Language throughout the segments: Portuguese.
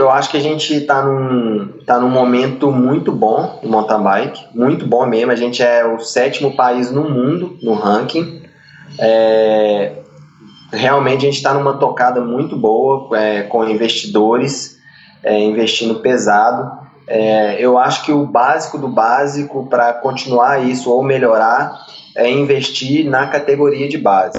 eu acho que a gente está num, tá num momento muito bom no mountain bike, muito bom mesmo. A gente é o sétimo país no mundo no ranking. É, realmente a gente está numa tocada muito boa é, com investidores é, investindo pesado. É, eu acho que o básico do básico para continuar isso ou melhorar é investir na categoria de base.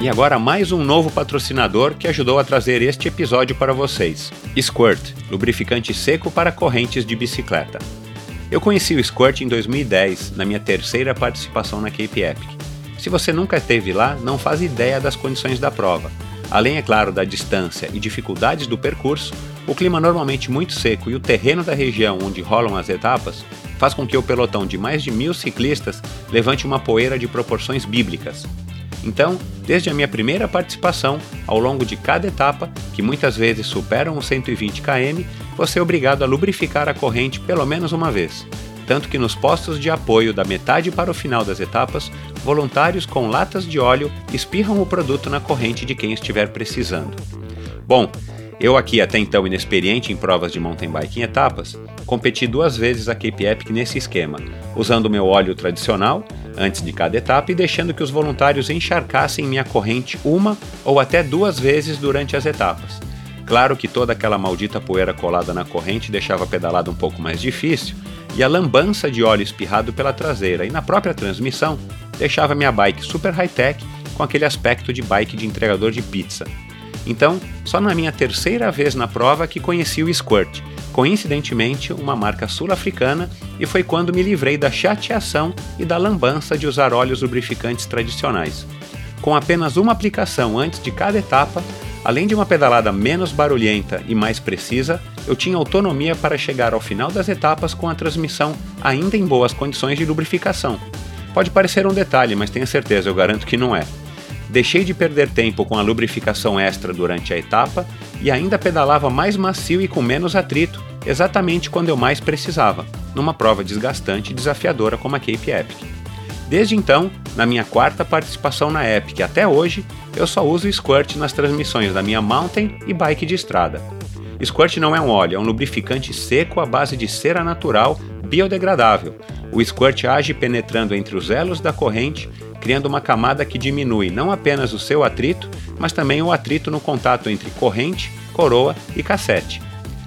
E agora mais um novo patrocinador que ajudou a trazer este episódio para vocês. Squirt, lubrificante seco para correntes de bicicleta. Eu conheci o Squirt em 2010, na minha terceira participação na Cape Epic. Se você nunca esteve lá, não faz ideia das condições da prova. Além, é claro, da distância e dificuldades do percurso, o clima normalmente muito seco e o terreno da região onde rolam as etapas faz com que o pelotão de mais de mil ciclistas levante uma poeira de proporções bíblicas. Então, desde a minha primeira participação, ao longo de cada etapa, que muitas vezes superam os 120 km, você é obrigado a lubrificar a corrente pelo menos uma vez. Tanto que nos postos de apoio da metade para o final das etapas, voluntários com latas de óleo espirram o produto na corrente de quem estiver precisando. Bom, eu aqui até então inexperiente em provas de mountain bike em etapas, competi duas vezes a Cape Epic nesse esquema, usando meu óleo tradicional antes de cada etapa e deixando que os voluntários encharcassem minha corrente uma ou até duas vezes durante as etapas. Claro que toda aquela maldita poeira colada na corrente deixava a pedalada um pouco mais difícil, e a lambança de óleo espirrado pela traseira e na própria transmissão deixava minha bike super high-tech com aquele aspecto de bike de entregador de pizza. Então, só na minha terceira vez na prova que conheci o Squirt, coincidentemente uma marca sul-africana, e foi quando me livrei da chateação e da lambança de usar óleos lubrificantes tradicionais. Com apenas uma aplicação antes de cada etapa, além de uma pedalada menos barulhenta e mais precisa, eu tinha autonomia para chegar ao final das etapas com a transmissão ainda em boas condições de lubrificação. Pode parecer um detalhe, mas tenha certeza, eu garanto que não é. Deixei de perder tempo com a lubrificação extra durante a etapa e ainda pedalava mais macio e com menos atrito, exatamente quando eu mais precisava, numa prova desgastante e desafiadora como a Cape Epic. Desde então, na minha quarta participação na Epic até hoje, eu só uso Squirt nas transmissões da minha mountain e bike de estrada. Squirt não é um óleo, é um lubrificante seco à base de cera natural biodegradável. O squirt age penetrando entre os elos da corrente, criando uma camada que diminui não apenas o seu atrito, mas também o atrito no contato entre corrente, coroa e cassete.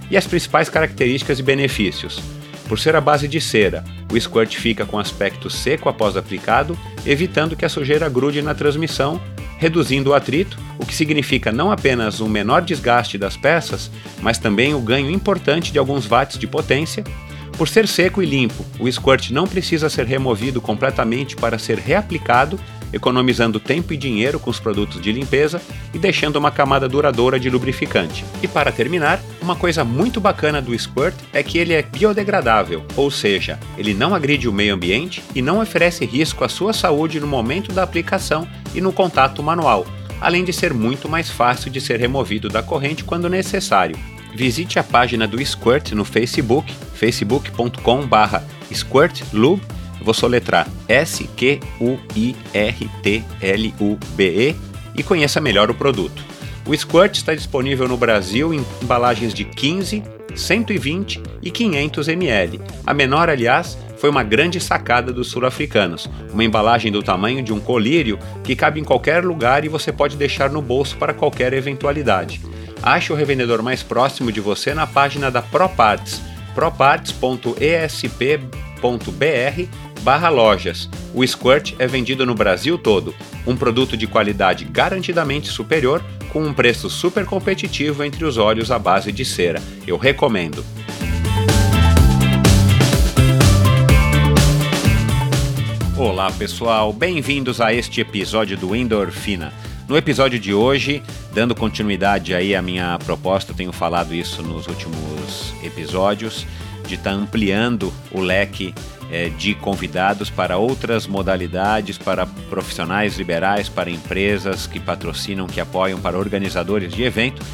E as principais características e benefícios. Por ser a base de cera, o squirt fica com aspecto seco após aplicado, evitando que a sujeira grude na transmissão, reduzindo o atrito, o que significa não apenas um menor desgaste das peças, mas também o ganho importante de alguns watts de potência por ser seco e limpo, o squirt não precisa ser removido completamente para ser reaplicado economizando tempo e dinheiro com os produtos de limpeza e deixando uma camada duradoura de lubrificante. E para terminar, uma coisa muito bacana do Squirt é que ele é biodegradável, ou seja, ele não agride o meio ambiente e não oferece risco à sua saúde no momento da aplicação e no contato manual, além de ser muito mais fácil de ser removido da corrente quando necessário. Visite a página do Squirt no Facebook, facebook.com/squirtlube. Vou soletrar S-Q-U-I-R-T-L-U-B-E e conheça melhor o produto. O Squirt está disponível no Brasil em embalagens de 15, 120 e 500 ml. A menor, aliás, foi uma grande sacada dos sul-africanos. Uma embalagem do tamanho de um colírio que cabe em qualquer lugar e você pode deixar no bolso para qualquer eventualidade. Ache o revendedor mais próximo de você na página da ProParts, proparts.esp.br barra lojas. O Squirt é vendido no Brasil todo, um produto de qualidade garantidamente superior, com um preço super competitivo entre os óleos à base de cera. Eu recomendo. Olá pessoal, bem-vindos a este episódio do Endorfina. No episódio de hoje, dando continuidade aí à minha proposta, tenho falado isso nos últimos episódios, de estar tá ampliando o leque é, de convidados para outras modalidades, para profissionais liberais, para empresas que patrocinam, que apoiam, para organizadores de evento.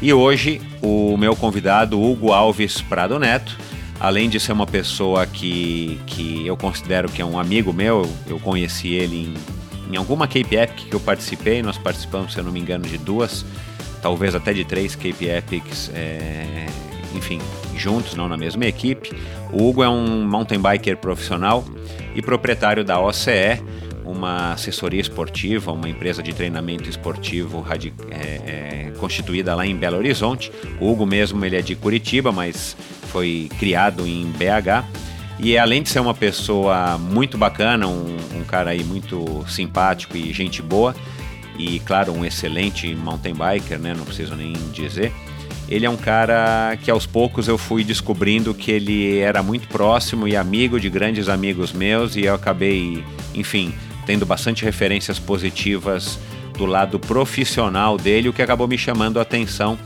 E hoje o meu convidado, Hugo Alves Prado Neto, além de ser uma pessoa que, que eu considero que é um amigo meu, eu conheci ele em, em alguma Cape Epic que eu participei, nós participamos, se eu não me engano, de duas, talvez até de três Cape Epics. É, enfim, juntos, não na mesma equipe. O Hugo é um mountain biker profissional e proprietário da OCE, uma assessoria esportiva, uma empresa de treinamento esportivo é, é, constituída lá em Belo Horizonte. O Hugo mesmo ele é de Curitiba, mas foi criado em BH. E além de ser uma pessoa muito bacana, um, um cara aí muito simpático e gente boa, e claro, um excelente mountain biker, né? Não preciso nem dizer ele é um cara que aos poucos eu fui descobrindo que ele era muito próximo e amigo de grandes amigos meus e eu acabei, enfim, tendo bastante referências positivas do lado profissional dele, o que acabou me chamando a atenção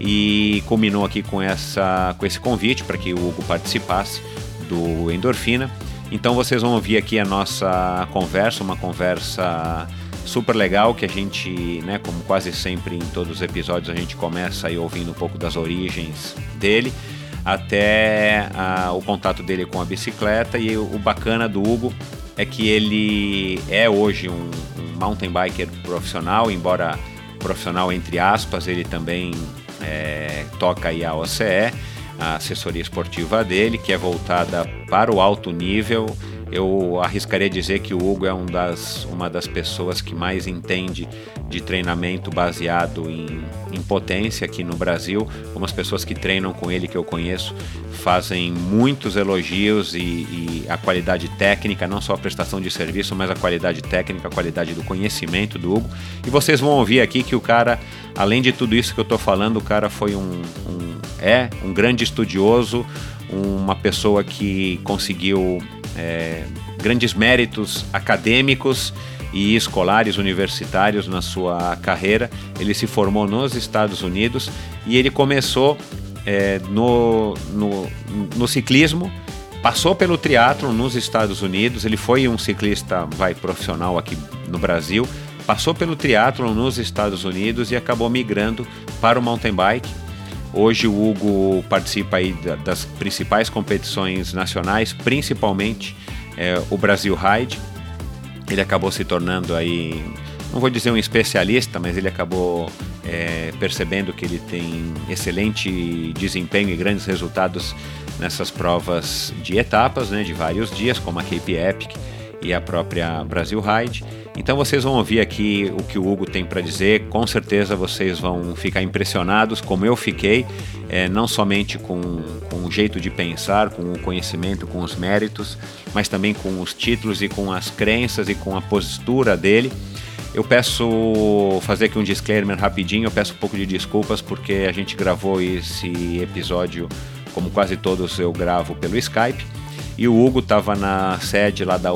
e culminou aqui com, essa, com esse convite para que o Hugo participasse do Endorfina. Então vocês vão ouvir aqui a nossa conversa, uma conversa super legal que a gente, né, como quase sempre em todos os episódios, a gente começa aí ouvindo um pouco das origens dele até a, o contato dele com a bicicleta e o, bacana do Hugo é que ele é hoje um, um mountain biker profissional, embora profissional entre aspas, ele também é, toca aí a OCE, a assessoria esportiva dele, que é voltada para o alto nível eu arriscaria dizer que o Hugo é um das, uma das pessoas que mais entende de treinamento baseado em, em potência aqui no Brasil. Algumas pessoas que treinam com ele que eu conheço fazem muitos elogios e, e, a qualidade técnica, não só a prestação de serviço, mas a qualidade técnica, a qualidade do conhecimento do Hugo. E vocês vão ouvir aqui que o cara, além de tudo isso que eu estou falando, o cara foi um, um é um grande estudioso, uma pessoa que conseguiu é, grandes méritos acadêmicos e escolares universitários na sua carreira. Ele se formou nos Estados Unidos e ele começou é, no, no, no, ciclismo, passou pelo triatlo nos Estados Unidos. Ele foi um ciclista vai profissional aqui no Brasil, passou pelo triatlo nos Estados Unidos e acabou migrando para o mountain bike Hoje o Hugo participa aí das principais competições nacionais, principalmente é, o Brasil Ride. Ele acabou se tornando aí, não vou dizer um especialista, mas ele acabou é, percebendo que ele tem excelente desempenho e grandes resultados nessas provas de etapas, né, de vários dias, como a Cape Epic e a própria Brasil Ride. Então vocês vão ouvir aqui o que o Hugo tem para dizer. Com certeza vocês vão ficar impressionados, como eu fiquei, é, não somente com, com o jeito de pensar, com o conhecimento, com os méritos, mas também com os títulos e com as crenças e com a postura dele. Eu peço fazer aqui um disclaimer rapidinho, eu peço um pouco de desculpas porque a gente gravou esse episódio, como quase todos eu gravo pelo Skype. E o Hugo estava na sede lá da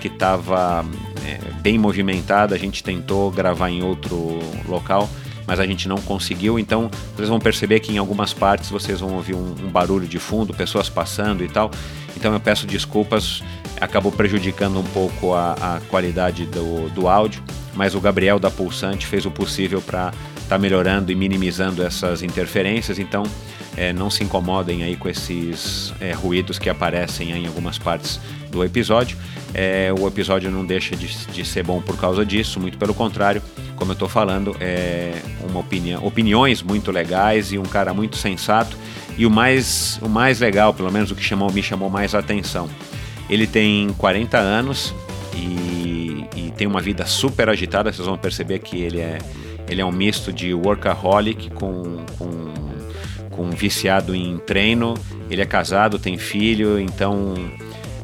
que estava é, bem movimentada. A gente tentou gravar em outro local, mas a gente não conseguiu. Então vocês vão perceber que em algumas partes vocês vão ouvir um, um barulho de fundo, pessoas passando e tal. Então eu peço desculpas, acabou prejudicando um pouco a, a qualidade do, do áudio, mas o Gabriel da Pulsante fez o possível para estar tá melhorando e minimizando essas interferências. Então é, não se incomodem aí com esses é, ruídos que aparecem em algumas partes do episódio. É, o episódio não deixa de, de, ser bom por causa disso, muito pelo contrário, como eu estou falando, é uma opinião, opiniões muito legais e um cara muito sensato. E o mais, o mais legal, pelo menos o que chamou, me chamou mais a atenção, ele tem 40 anos e, e tem uma vida super agitada. Vocês vão perceber que ele é, ele é um misto de workaholic com, com com viciado em treino. Ele é casado, tem filho, então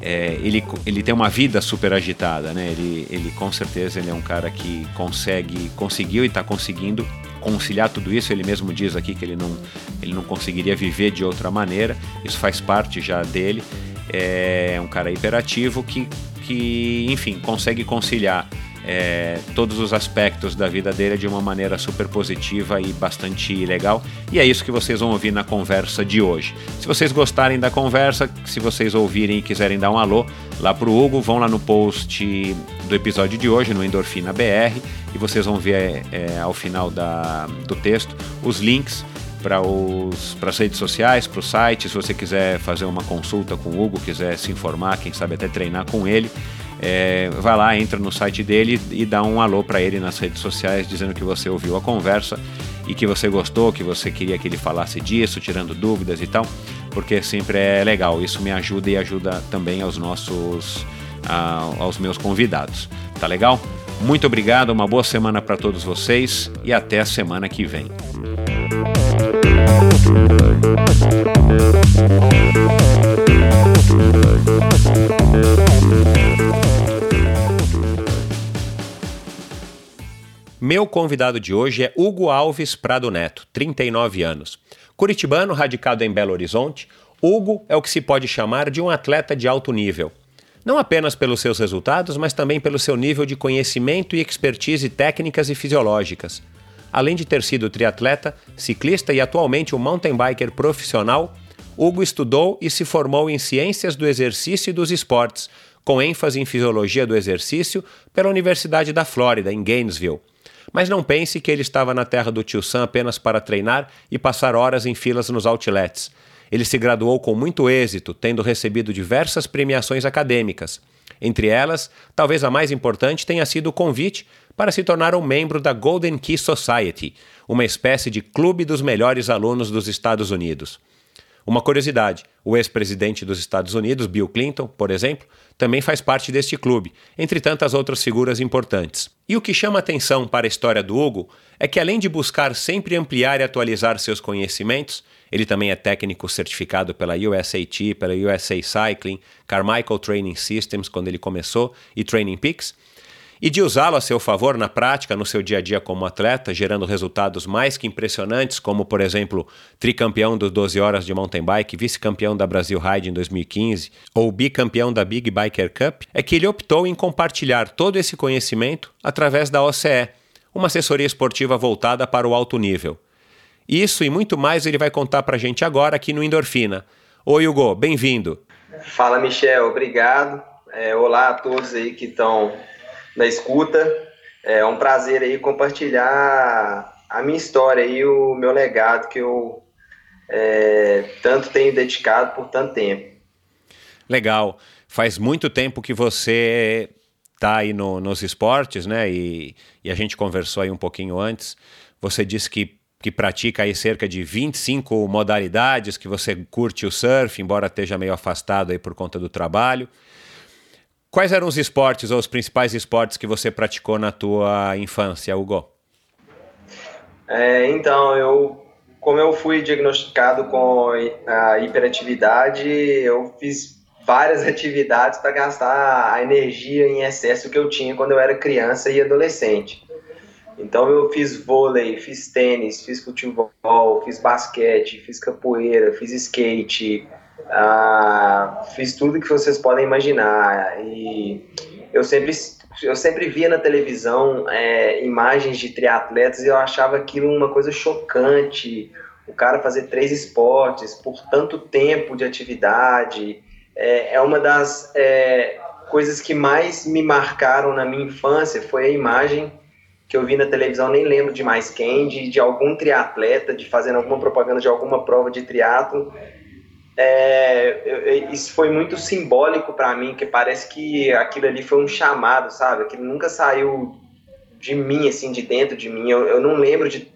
é, ele, ele tem uma vida super agitada, né? Ele, ele com certeza ele é um cara que consegue, conseguiu e está conseguindo conciliar tudo isso. Ele mesmo diz aqui que ele não, ele não conseguiria viver de outra maneira. Isso faz parte já dele. É um cara hiperativo que, que enfim, consegue conciliar é, todos os aspectos da vida dele de uma maneira super positiva e bastante legal. E é isso que vocês vão ouvir na conversa de hoje. Se vocês gostarem da conversa, se vocês ouvirem e quiserem dar um alô lá pro Hugo, vão lá no post do episódio de hoje, no Endorfina BR, e vocês vão ver é, ao final da, do texto os links para as redes sociais, para o site, se você quiser fazer uma consulta com o Hugo, quiser se informar, quem sabe até treinar com ele é, vai lá, entra no site dele e dá um alô para ele nas redes sociais, dizendo que você ouviu a conversa e que você gostou, que você queria que ele falasse disso, tirando dúvidas e tal, porque sempre é legal. Isso me ajuda e ajuda também aos nossos, a, aos meus convidados. Tá legal? Muito obrigado, uma boa semana para todos vocês e até a semana que vem. Meu convidado de hoje é Hugo Alves Prado Neto, 39 anos. Curitibano, radicado em Belo Horizonte, Hugo é o que se pode chamar de um atleta de alto nível. Não apenas pelos seus resultados, mas também pelo seu nível de conhecimento e expertise técnicas e fisiológicas. Além de ter sido triatleta, ciclista e atualmente um mountain biker profissional, Hugo estudou e se formou em Ciências do Exercício e dos Esportes, com ênfase em Fisiologia do Exercício, pela Universidade da Flórida, em Gainesville. Mas não pense que ele estava na terra do tio Sam apenas para treinar e passar horas em filas nos outlets. Ele se graduou com muito êxito, tendo recebido diversas premiações acadêmicas. Entre elas, talvez a mais importante tenha sido o convite para se tornar um membro da Golden Key Society, uma espécie de clube dos melhores alunos dos Estados Unidos. Uma curiosidade: o ex-presidente dos Estados Unidos, Bill Clinton, por exemplo, também faz parte deste clube, entre tantas outras figuras importantes. E o que chama atenção para a história do Hugo é que, além de buscar sempre ampliar e atualizar seus conhecimentos, ele também é técnico certificado pela USAT, pela USA Cycling, Carmichael Training Systems, quando ele começou, e Training Peaks e de usá-lo a seu favor na prática, no seu dia a dia como atleta, gerando resultados mais que impressionantes, como, por exemplo, tricampeão dos 12 horas de mountain bike, vice-campeão da Brasil Ride em 2015, ou bicampeão da Big Biker Cup, é que ele optou em compartilhar todo esse conhecimento através da OCE, uma assessoria esportiva voltada para o alto nível. Isso e muito mais ele vai contar para a gente agora aqui no Endorfina. Oi, Hugo, bem-vindo. Fala, Michel, obrigado. É, olá a todos aí que estão na escuta. É um prazer aí compartilhar a minha história e o meu legado que eu é, tanto tenho dedicado por tanto tempo. Legal. Faz muito tempo que você está aí no, nos esportes, né? E, e, a gente conversou aí um pouquinho antes. Você disse que, que pratica aí cerca de 25 modalidades, que você curte o surf, embora esteja meio afastado aí por conta do trabalho. Quais eram os esportes ou os principais esportes que você praticou na tua infância, Hugo? É, então, eu, como eu fui diagnosticado com a hiperatividade, eu fiz várias atividades para gastar a energia em excesso que eu tinha quando eu era criança e adolescente. Então eu fiz vôlei, fiz tênis, fiz futebol, fiz basquete, fiz capoeira, fiz skate, ah, fiz tudo que vocês podem imaginar e eu sempre eu sempre via na televisão é, imagens de triatletas e eu achava aquilo uma coisa chocante. O cara fazer três esportes por tanto tempo de atividade é, é uma das é, coisas que mais me marcaram na minha infância. Foi a imagem que eu vi na televisão, nem lembro de mais quem, de, de algum triatleta, de fazendo alguma propaganda de alguma prova de triatlo é, eu, isso foi muito simbólico para mim, que parece que aquilo ali foi um chamado, sabe? Aquilo nunca saiu de mim, assim, de dentro de mim. Eu, eu não lembro de.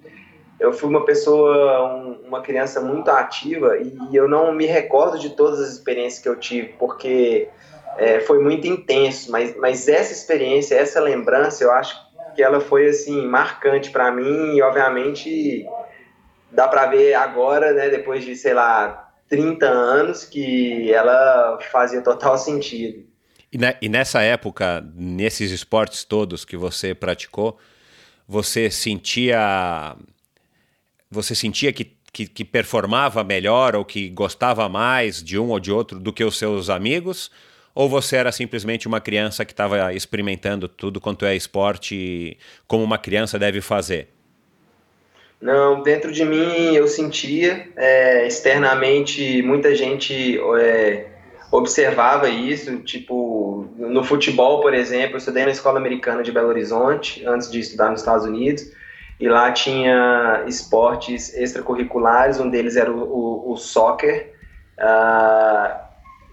Eu fui uma pessoa, um, uma criança muito ativa e eu não me recordo de todas as experiências que eu tive, porque é, foi muito intenso. Mas, mas essa experiência, essa lembrança, eu acho que ela foi, assim, marcante para mim e, obviamente, dá para ver agora, né, depois de, sei lá, 30 anos que ela fazia total sentido. E, e nessa época, nesses esportes todos que você praticou, você sentia você sentia que, que, que, performava melhor ou que gostava mais de um ou de outro do que os seus amigos? Ou você era simplesmente uma criança que estava experimentando tudo quanto é esporte como uma criança deve fazer? Não, dentro de mim eu sentia, é, externamente muita gente é, observava isso, tipo, no futebol, por exemplo, eu estudei na escola americana de Belo Horizonte, antes de estudar nos Estados Unidos, e lá tinha esportes extracurriculares, um deles era o, o, o soccer, uh,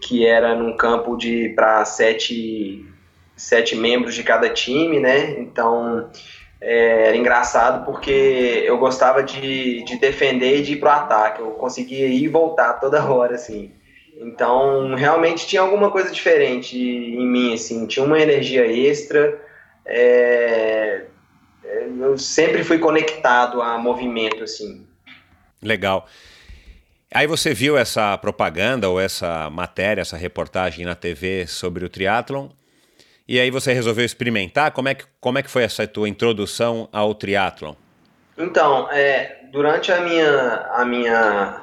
que era num campo de para sete, sete membros de cada time, né, então é, era engraçado porque eu gostava de, de defender e de ir pro ataque. Eu conseguia ir e voltar toda hora, assim. Então, realmente tinha alguma coisa diferente em mim, assim. Tinha uma energia extra. É, é eu sempre fui conectado a movimento, assim. Legal. Aí você viu essa propaganda ou essa matéria, essa reportagem na TV sobre o triatlon e aí você resolveu experimentar. Como é que, como é que foi essa tua introdução ao triatlon? Então, é, durante a minha, a minha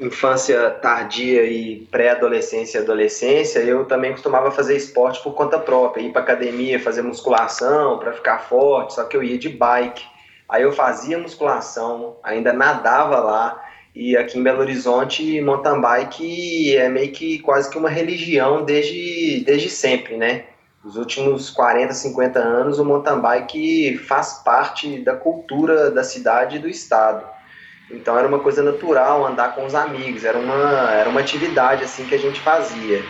infância tardia e pré-adolescência e adolescência, eu também costumava fazer esporte por conta própria, ir para academia, fazer musculação para ficar forte, só que eu ia de bike. Aí eu fazia musculação, ainda nadava lá, e aqui em Belo Horizonte, mountain bike é meio que quase que uma religião desde, desde sempre, né? Nos últimos 40, 50 anos, o mountain bike faz parte da cultura da cidade e do estado. Então era uma coisa natural andar com os amigos, era uma, era uma atividade assim que a gente fazia.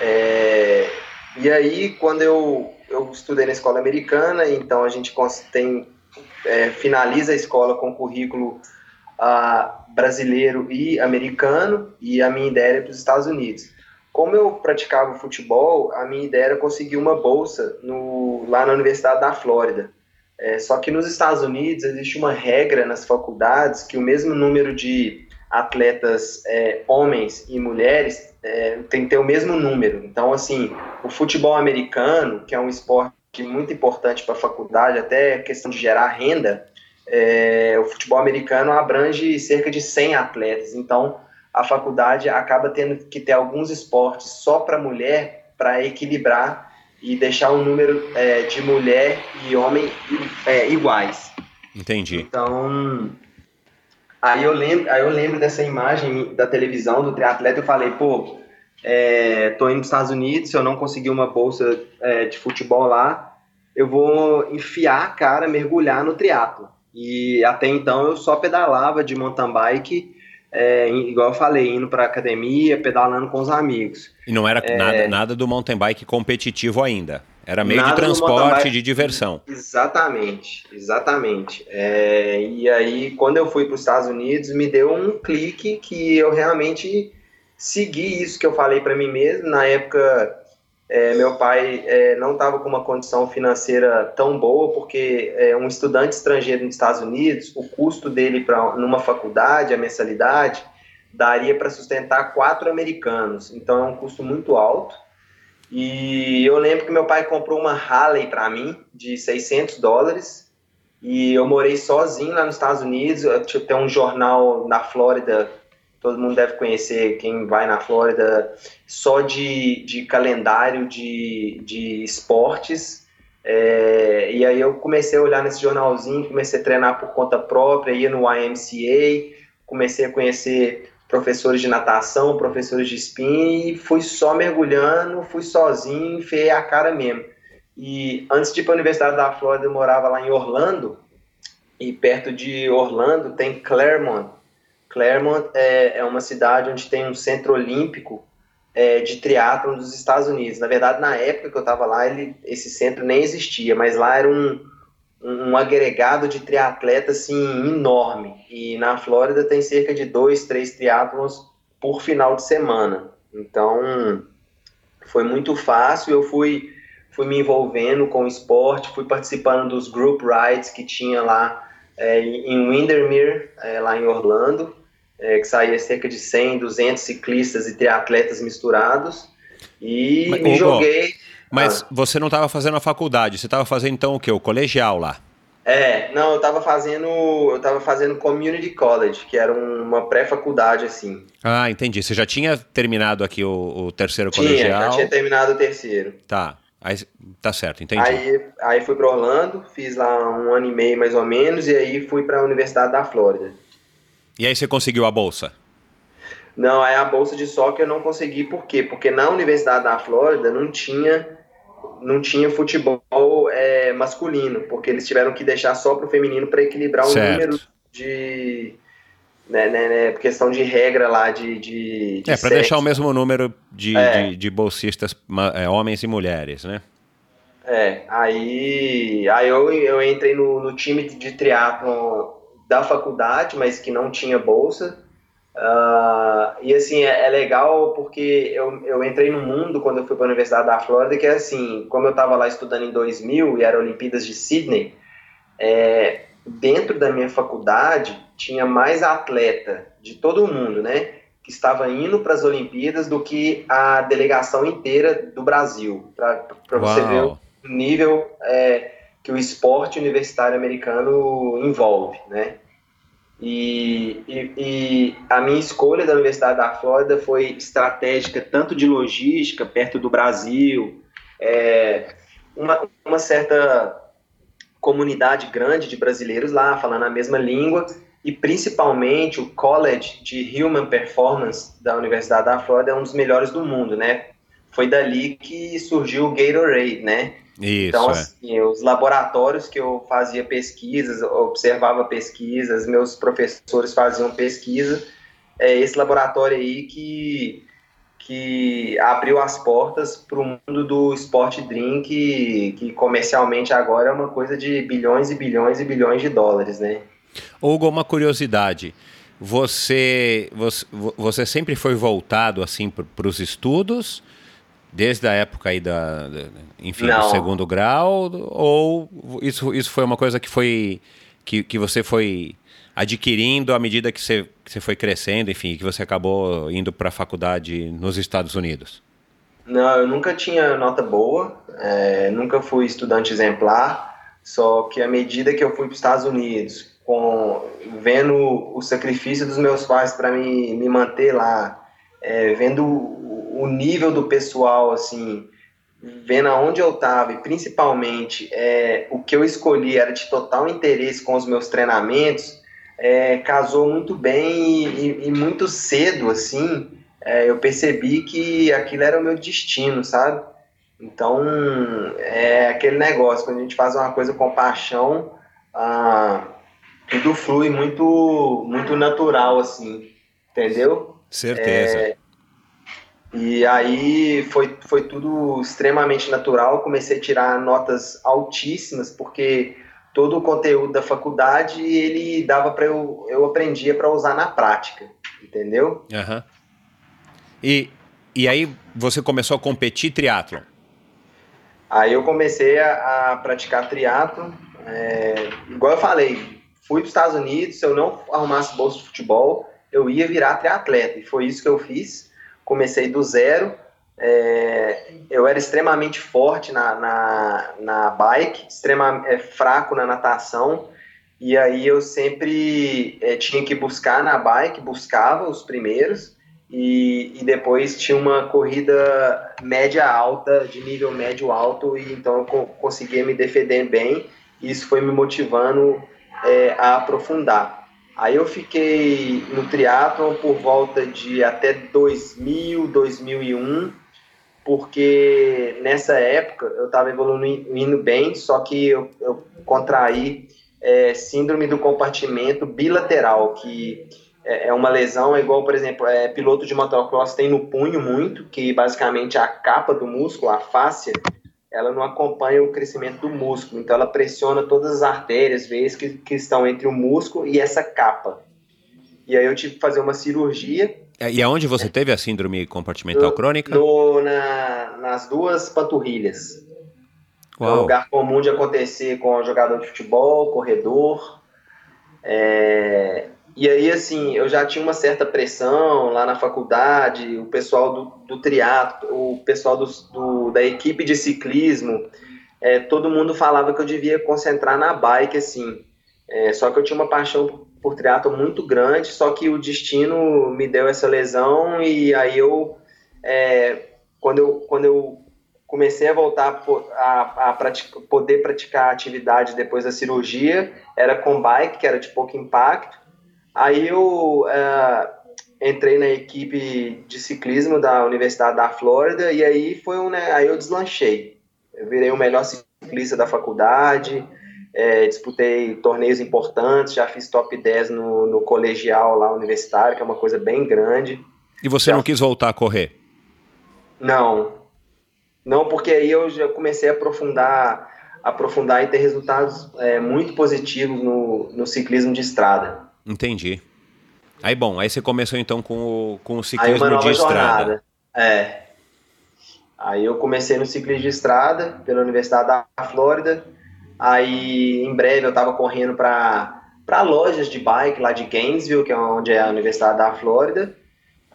É, e aí, quando eu, eu estudei na escola americana, então a gente tem, é, finaliza a escola com currículo ah, brasileiro e americano, e a minha ideia era para os Estados Unidos. Como eu praticava futebol, a minha ideia era conseguir uma bolsa no, lá na Universidade da Flórida. É, só que nos Estados Unidos existe uma regra nas faculdades que o mesmo número de atletas é, homens e mulheres é, tem que ter o mesmo número. Então, assim, o futebol americano, que é um esporte muito importante para a faculdade, até questão de gerar renda, é, o futebol americano abrange cerca de 100 atletas. Então, a faculdade acaba tendo que ter alguns esportes só para mulher para equilibrar e deixar o número é, de mulher e homem é, iguais. Entendi. Então, aí eu lembro, aí eu lembro dessa imagem da televisão do triatleta, eu falei, pô, é, tô indo nos Estados Unidos, se eu não conseguir uma bolsa é, de futebol lá, eu vou enfiar a cara, mergulhar no triatlo. E até então eu só pedalava de mountain bike é, igual eu falei, indo para academia, pedalando com os amigos. E não era é, nada, nada do mountain bike competitivo ainda. Era meio de transporte, de diversão. Exatamente, exatamente. É, e aí, quando eu fui para os Estados Unidos, me deu um clique que eu realmente segui isso que eu falei para mim mesmo. Na época, é, meu pai é, não estava com uma condição financeira tão boa, porque é, um estudante estrangeiro nos Estados Unidos, o custo dele para numa faculdade, a mensalidade, daria para sustentar quatro americanos. Então é um custo muito alto. E eu lembro que meu pai comprou uma Harley para mim de 600 dólares. E eu morei sozinho lá nos Estados Unidos. Eu, tem um jornal na Flórida todo mundo deve conhecer quem vai na Flórida, só de, de calendário de, de esportes. É, e aí eu comecei a olhar nesse jornalzinho, comecei a treinar por conta própria, ia no YMCA, comecei a conhecer professores de natação, professores de spin, e fui só mergulhando, fui sozinho, enfiei a cara mesmo. E antes de ir para a Universidade da Flórida, eu morava lá em Orlando, e perto de Orlando tem Claremont. Claremont é, é uma cidade onde tem um centro olímpico é, de triatlon dos Estados Unidos. Na verdade, na época que eu estava lá, ele, esse centro nem existia, mas lá era um, um agregado de triatletas assim, enorme. E na Flórida tem cerca de dois, três triatlons por final de semana. Então foi muito fácil. Eu fui, fui me envolvendo com o esporte, fui participando dos group rides que tinha lá é, em Windermere, é, lá em Orlando, é, que saía cerca de 100, 200 ciclistas e triatletas misturados. E Mas, me joguei mas ah. você não estava fazendo a faculdade, você estava fazendo então o quê? O colegial lá? É, não, eu estava fazendo, eu estava fazendo community college, que era uma pré-faculdade assim. Ah, entendi. Você já tinha terminado aqui o, o terceiro tinha, colegial? já tinha terminado o terceiro. Tá. Aí, tá certo, entendi. Aí, aí fui para Orlando, fiz lá um ano e meio mais ou menos, e aí fui para a Universidade da Flórida. E aí você conseguiu a bolsa? Não, aí a bolsa de soccer eu não consegui, por quê? Porque na Universidade da Flórida não tinha não tinha futebol é, masculino, porque eles tiveram que deixar só para o feminino para equilibrar o certo. número de. Né, né, né, questão de regra lá de. de, de é, para deixar o mesmo número de, é. de, de bolsistas, é, homens e mulheres, né? É, aí, aí eu, eu entrei no, no time de triatlon da faculdade, mas que não tinha bolsa. Uh, e assim, é, é, legal porque eu, eu entrei no mundo quando eu fui para a Universidade da Flórida, que é assim, como eu estava lá estudando em 2000 e era Olimpíadas de Sydney, é, dentro da minha faculdade tinha mais atleta de todo o mundo, né? Que estava indo para as Olimpíadas do que a delegação inteira do Brasil, para você ver o nível é, que o esporte universitário americano envolve, né? E, e, e, a minha escolha da Universidade da Flórida foi estratégica, tanto de logística, perto do Brasil, é, uma, uma certa comunidade grande de brasileiros lá, falando a mesma língua, e principalmente o College de Human Performance da Universidade da Flórida é um dos melhores do mundo, né? Foi dali que surgiu o Gatorade, né? Isso, então, é. assim, os laboratórios que eu fazia pesquisas, observava pesquisas, meus professores faziam pesquisa, é esse laboratório aí que, que abriu as portas para o mundo do esporte drink, que comercialmente agora é uma coisa de bilhões e bilhões e bilhões de dólares, né? Hugo, uma curiosidade. Você, você, você sempre foi voltado assim para os estudos? Desde a época aí da, da enfim, Não. do segundo grau, ou isso, isso foi uma coisa que foi que, que você foi adquirindo à medida que você, que você foi crescendo, enfim, que você acabou indo para a faculdade nos Estados Unidos? Não, eu nunca tinha nota boa, é, nunca fui estudante exemplar, só que à medida que eu fui para os Estados Unidos, com, vendo o sacrifício dos meus pais para me, me manter lá, é, vendo o nível do pessoal, assim, vendo aonde eu estava e principalmente é, o que eu escolhi era de total interesse com os meus treinamentos, é, casou muito bem e, e muito cedo, assim, é, eu percebi que aquilo era o meu destino, sabe? Então, é aquele negócio, quando a gente faz uma coisa com paixão, ah, tudo flui muito, muito natural, assim, entendeu? Certeza. É, e aí foi, foi tudo extremamente natural. Comecei a tirar notas altíssimas, porque todo o conteúdo da faculdade ele dava para eu, eu aprendia para usar na prática, entendeu? Uhum. E, e aí você começou a competir triatlo? Aí eu comecei a, a praticar triatlo, é, igual eu falei, fui para os Estados Unidos, se eu não arrumasse bolsa de futebol, eu ia virar triatleta, e foi isso que eu fiz comecei do zero. É, eu era extremamente forte na, na, na bike, extremamente é, fraco na natação, e aí eu sempre é, tinha que buscar na bike, buscava os primeiros, e, e, depois tinha uma corrida média alta, de nível médio alto, e então eu co conseguia me defender bem, e isso foi me motivando é, a aprofundar. Aí eu fiquei no triatlon por volta de até 2000, 2001, porque nessa época eu estava evoluindo bem, só que eu, eu contraí é, síndrome do compartimento bilateral, que é, é uma lesão é igual, por exemplo, é, piloto de motocross tem no punho muito, que basicamente a capa do músculo, a fáscia, ela não acompanha o crescimento do músculo, então ela pressiona todas as artérias, veias que, que estão entre o músculo e essa capa. E aí eu tive que fazer uma cirurgia. É, e aonde você teve a síndrome compartimental crônica? No, na, nas duas panturrilhas. Uau. É um lugar comum de acontecer com jogador de futebol, corredor. É, e aí, assim, eu já tinha uma certa pressão lá na faculdade, o pessoal do, do triatlo, o pessoal do, do, da equipe de ciclismo, é, todo mundo falava que eu devia concentrar na bike, assim. É, só que eu tinha uma paixão por triatlo muito grande, só que o destino me deu essa lesão e aí eu, é, quando eu, quando eu comecei a voltar a, a praticar, poder praticar atividade depois da cirurgia, era com bike, que era de pouco impacto, Aí eu uh, entrei na equipe de ciclismo da Universidade da Flórida e aí foi um, né, aí eu deslanchei. Eu virei o melhor ciclista da faculdade, é, disputei torneios importantes, já fiz top 10 no, no colegial lá universitário, que é uma coisa bem grande. E você já... não quis voltar a correr? Não. Não, porque aí eu já comecei a aprofundar, aprofundar e ter resultados é, muito positivos no, no ciclismo de estrada. Entendi. Aí, bom, aí você começou então com o, com o ciclismo de estrada. Jornada. É. Aí eu comecei no ciclismo de estrada pela Universidade da Flórida. Aí, em breve, eu estava correndo para lojas de bike lá de Gainesville, que é onde é a Universidade da Flórida.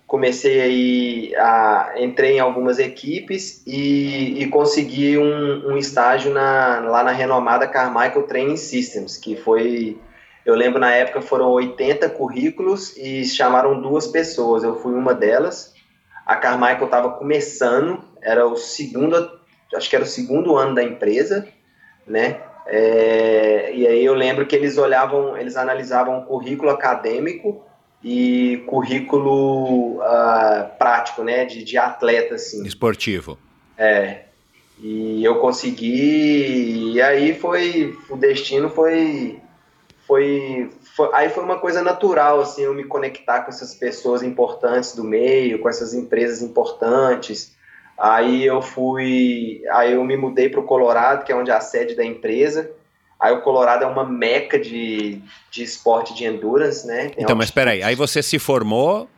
Comecei aí, a, entrei em algumas equipes e, e consegui um, um estágio na, lá na renomada Carmichael Training Systems, que foi eu lembro na época foram 80 currículos e chamaram duas pessoas. Eu fui uma delas. A Carmichael estava começando, era o segundo, acho que era o segundo ano da empresa, né? É, e aí eu lembro que eles olhavam, eles analisavam currículo acadêmico e currículo uh, prático, né? De, de atleta, assim. Esportivo. É. E eu consegui, e aí foi, o destino foi foi, foi, aí foi uma coisa natural assim eu me conectar com essas pessoas importantes do meio com essas empresas importantes. Aí eu fui aí eu me mudei para o Colorado que é onde é a sede da empresa. Aí o Colorado é uma meca de, de esporte de endurance né? Tem então mas espera aí aí você se formou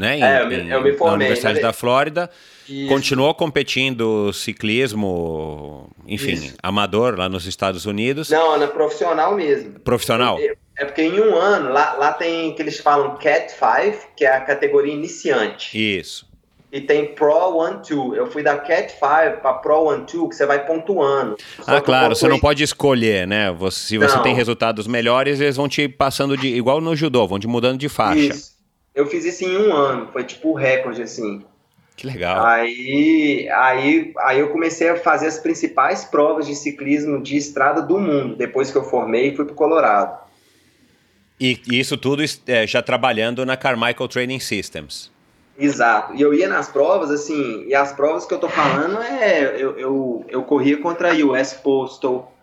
né em, é, eu, me, eu me formei, na Universidade da Flórida isso. Continuou competindo ciclismo, enfim, Isso. amador lá nos Estados Unidos? Não, na profissional mesmo. Profissional? É porque em um ano, lá, lá tem que eles falam Cat 5, que é a categoria iniciante. Isso. E tem Pro 1, 2. Eu fui da Cat 5 para Pro 1, 2, que você vai pontuando. Só ah, claro, você não pode escolher, né? Você, se você não. tem resultados melhores, eles vão te passando de. igual no judô, vão te mudando de faixa. Isso. Eu fiz isso em um ano, foi tipo o recorde, assim. Que legal. Aí, aí, aí eu comecei a fazer as principais provas de ciclismo de estrada do mundo, depois que eu formei e fui para o Colorado. E, e, isso tudo é, já trabalhando na Carmichael Training Systems. Exato. E eu ia nas provas, assim, e as provas que eu tô falando é. Eu, eu, eu corria contra a US Postal,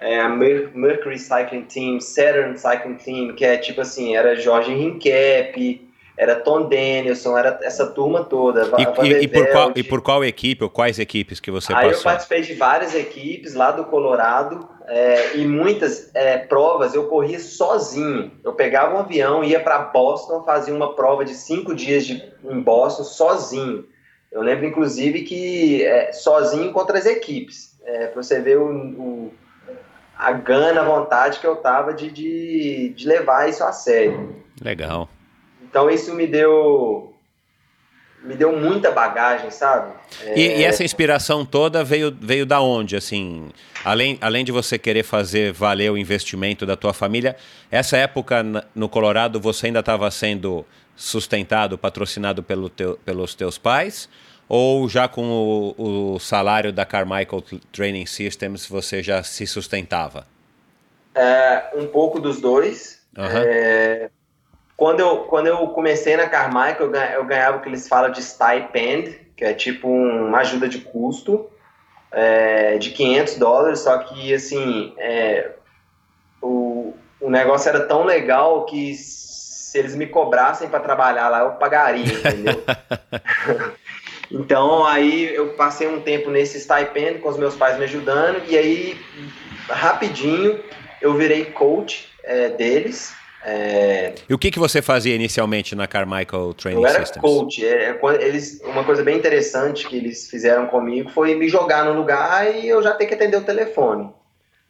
é, a Mercury Cycling Team, Saturn Cycling Team, que é tipo assim, era Jorge Hincap, era Tom Danielson, era essa turma toda. E, e, e, por qual, e por qual equipe, ou quais equipes que você Aí passou? eu participei de várias equipes lá do Colorado, é, e muitas é, provas eu corria sozinho. Eu pegava um avião, ia para Boston, fazia uma prova de cinco dias de, em Boston sozinho. Eu lembro, inclusive, que é, sozinho contra as equipes, é, para você ver o, o, a gana, a vontade que eu tava de, de, de levar isso a sério. Legal. Então isso me deu me deu muita bagagem, sabe? É... E, e, essa inspiração toda veio, veio da onde, assim? Além, além de você querer fazer valer o investimento da tua família, essa época no Colorado você ainda estava sendo sustentado, patrocinado pelo teu, pelos teus pais? Ou já com o, o, salário da Carmichael Training Systems você já se sustentava? É, um pouco dos dois. Uhum. É, quando, eu, quando eu comecei na Carmichael, eu ganhava o que eles falam de stipend, que é tipo uma ajuda de custo é, de 500 dólares, só que assim, é, o, o negócio era tão legal que se eles me cobrassem para trabalhar lá, eu pagaria, entendeu? então aí eu passei um tempo nesse stipend com os meus pais me ajudando, e aí rapidinho eu virei coach é, deles. É... E o que, que você fazia inicialmente na Carmichael Training Systems? Eu era Systems? coach. É, é eles, uma coisa bem interessante que eles fizeram comigo foi me jogar no lugar e eu já ter que atender o telefone.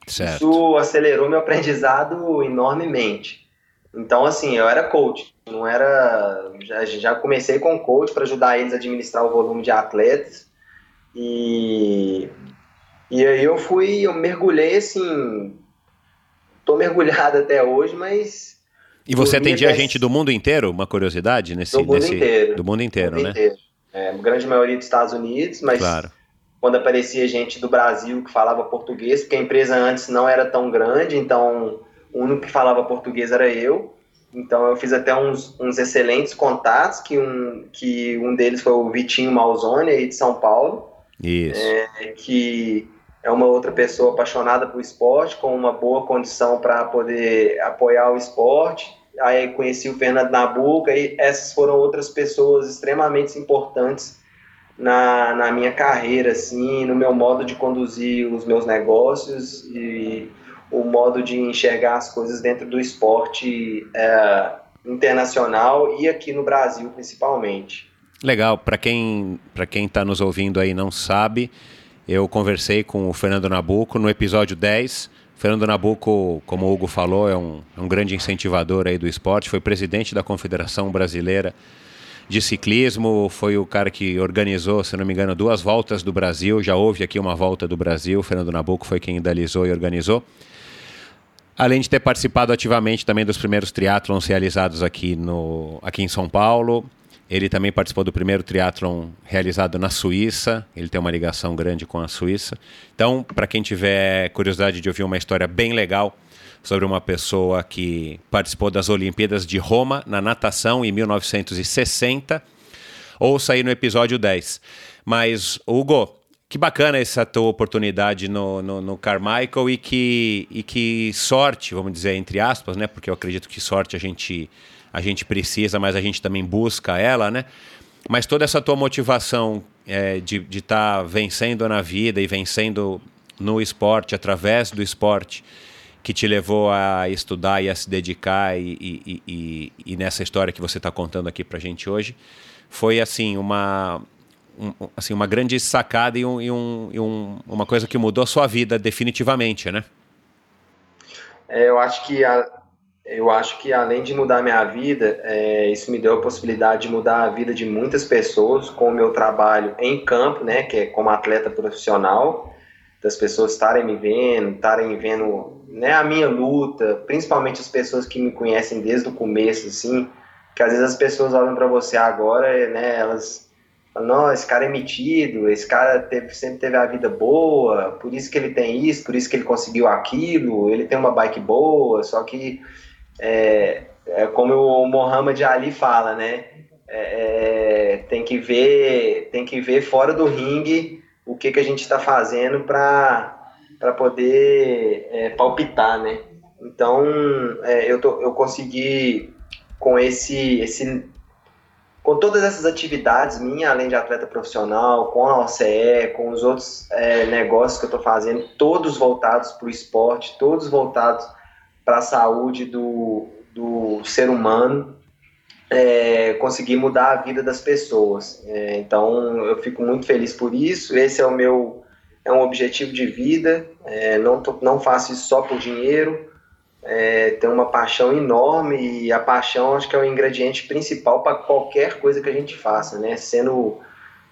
Certo. Isso acelerou meu aprendizado enormemente. Então, assim, eu era coach, não era. Já, já comecei com coach para ajudar eles a administrar o volume de atletas. E, e aí eu fui, eu mergulhei assim. Tô mergulhado até hoje, mas. E você atendia gente do mundo inteiro? Uma curiosidade nesse. Do mundo nesse, inteiro. Do mundo inteiro, do mundo né? Inteiro. É, a grande maioria dos Estados Unidos, mas. Claro quando aparecia gente do Brasil que falava português, porque a empresa antes não era tão grande, então o único que falava português era eu. Então eu fiz até uns, uns excelentes contatos, que um, que um deles foi o Vitinho Malzone, aí de São Paulo. Isso. É, que é uma outra pessoa apaixonada por esporte, com uma boa condição para poder apoiar o esporte. Aí conheci o Fernando Nabuca e essas foram outras pessoas extremamente importantes na, na minha carreira, assim, no meu modo de conduzir os meus negócios e o modo de enxergar as coisas dentro do esporte é, internacional e aqui no Brasil principalmente. Legal, para quem está nos ouvindo aí não sabe, eu conversei com o Fernando Nabuco no episódio 10. Fernando Nabuco, como o Hugo falou, é um, é um grande incentivador aí do esporte, foi presidente da Confederação Brasileira de ciclismo, foi o cara que organizou, se não me engano, duas voltas do Brasil. Já houve aqui uma volta do Brasil, Fernando Nabuco foi quem idealizou e organizou. Além de ter participado ativamente também dos primeiros triatlons realizados aqui, no, aqui em São Paulo. Ele também participou do primeiro triatlon realizado na Suíça. Ele tem uma ligação grande com a Suíça. Então, para quem tiver curiosidade de ouvir uma história bem legal sobre uma pessoa que participou das Olimpíadas de Roma na natação em 1960. Ouça aí no episódio 10. Mas, Hugo, que bacana essa tua oportunidade no, no, no, Carmichael e que, e que sorte, vamos dizer, entre aspas, né? Porque eu acredito que sorte a gente, a gente precisa, mas a gente também busca ela, né? Mas toda essa tua motivação é, de estar tá vencendo na vida e vencendo no esporte, através do esporte, que te levou a estudar e a se dedicar e, e, e, e nessa história que você está contando aqui para gente hoje foi assim uma um, assim uma grande sacada e, um, e, um, uma coisa que mudou a sua vida definitivamente, né? É, eu acho que a, eu acho que além de mudar minha vida, é, isso me deu a possibilidade de mudar a vida de muitas pessoas com o meu trabalho em campo, né, que é como atleta profissional, das pessoas estarem me vendo, estarem vendo né, a minha luta, principalmente as pessoas que me conhecem desde o começo, assim, que às vezes as pessoas olham para você agora, né, elas falam, não, esse cara é metido, esse cara teve, sempre teve a vida boa, por isso que ele tem isso, por isso que ele conseguiu aquilo, ele tem uma bike boa, só que é, é como o Mohamed Ali fala, né, é, é tem que ver, tem que ver fora do ringue o que, que a gente está fazendo para poder é, palpitar, né? Então, é, eu, tô, eu consegui, com esse, esse com todas essas atividades minhas, além de atleta profissional, com a OCE, com os outros é, negócios que eu estou fazendo, todos voltados para o esporte, todos voltados para a saúde do, do ser humano, é, conseguir mudar a vida das pessoas. É, então eu fico muito feliz por isso. Esse é o meu é um objetivo de vida. É, não tô, não faço isso só por dinheiro. É, tenho uma paixão enorme e a paixão acho que é o ingrediente principal para qualquer coisa que a gente faça, né? Sendo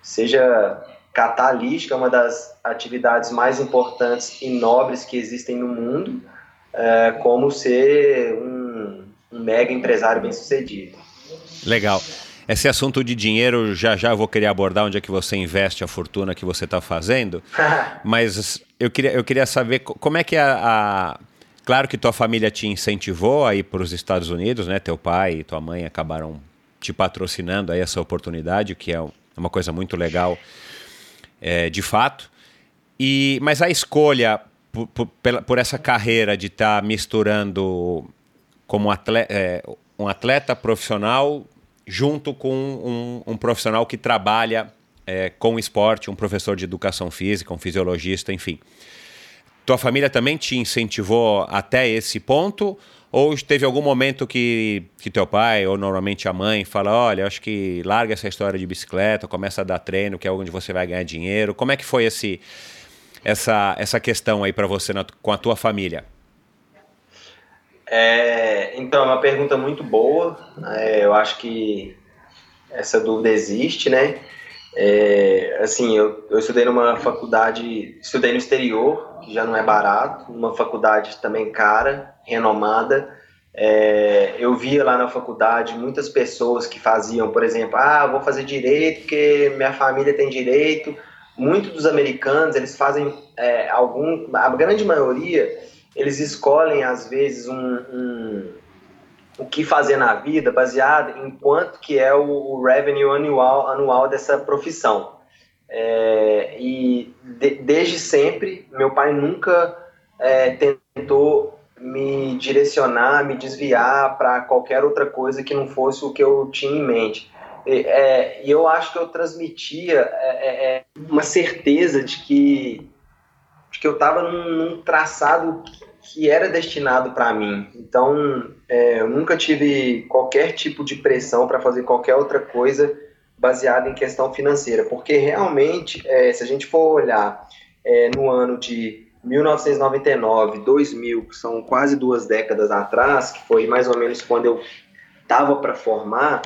seja catalítica, uma das atividades mais importantes e nobres que existem no mundo, é, como ser um, um mega empresário bem sucedido. Legal. Esse assunto de dinheiro, já já eu vou querer abordar onde é que você investe a fortuna que você está fazendo. Mas eu queria, eu queria saber como é que a, a... Claro que tua família te incentivou a ir para os Estados Unidos, né? Teu pai e tua mãe acabaram te patrocinando aí essa oportunidade, que é uma coisa muito legal, é, de fato. E, mas a escolha por, por, por essa carreira de estar tá misturando como atleta, é, um atleta profissional junto com um, um profissional que trabalha é, com esporte, um professor de educação física, um fisiologista, enfim. Tua família também te incentivou até esse ponto? Ou teve algum momento que, que teu pai, ou normalmente a mãe, fala: olha, acho que larga essa história de bicicleta, começa a dar treino, que é onde você vai ganhar dinheiro? Como é que foi esse, essa, essa questão aí para você na, com a tua família? É, então, é uma pergunta muito boa. É, eu acho que essa dúvida existe, né? É, assim, eu, eu estudei numa faculdade, estudei no exterior, que já não é barato, uma faculdade também cara, renomada. É, eu via lá na faculdade muitas pessoas que faziam, por exemplo, ah, vou fazer direito porque minha família tem direito. Muitos dos americanos, eles fazem é, algum, a grande maioria eles escolhem, às vezes, um, um, o que fazer na vida baseado em quanto que é o, o revenue anual, anual dessa profissão. É, e de, desde sempre, meu pai nunca é, tentou me direcionar, me desviar para qualquer outra coisa que não fosse o que eu tinha em mente. E, é, e eu acho que eu transmitia é, é, é, uma certeza de que de que eu estava num, num, traçado que era destinado para mim. Então, é, eu nunca tive qualquer tipo de pressão para fazer qualquer outra coisa baseada em questão financeira, porque realmente, é, se a gente for olhar é, no ano de 1999, 2000, que são quase duas décadas atrás, que foi mais ou menos quando eu estava para formar,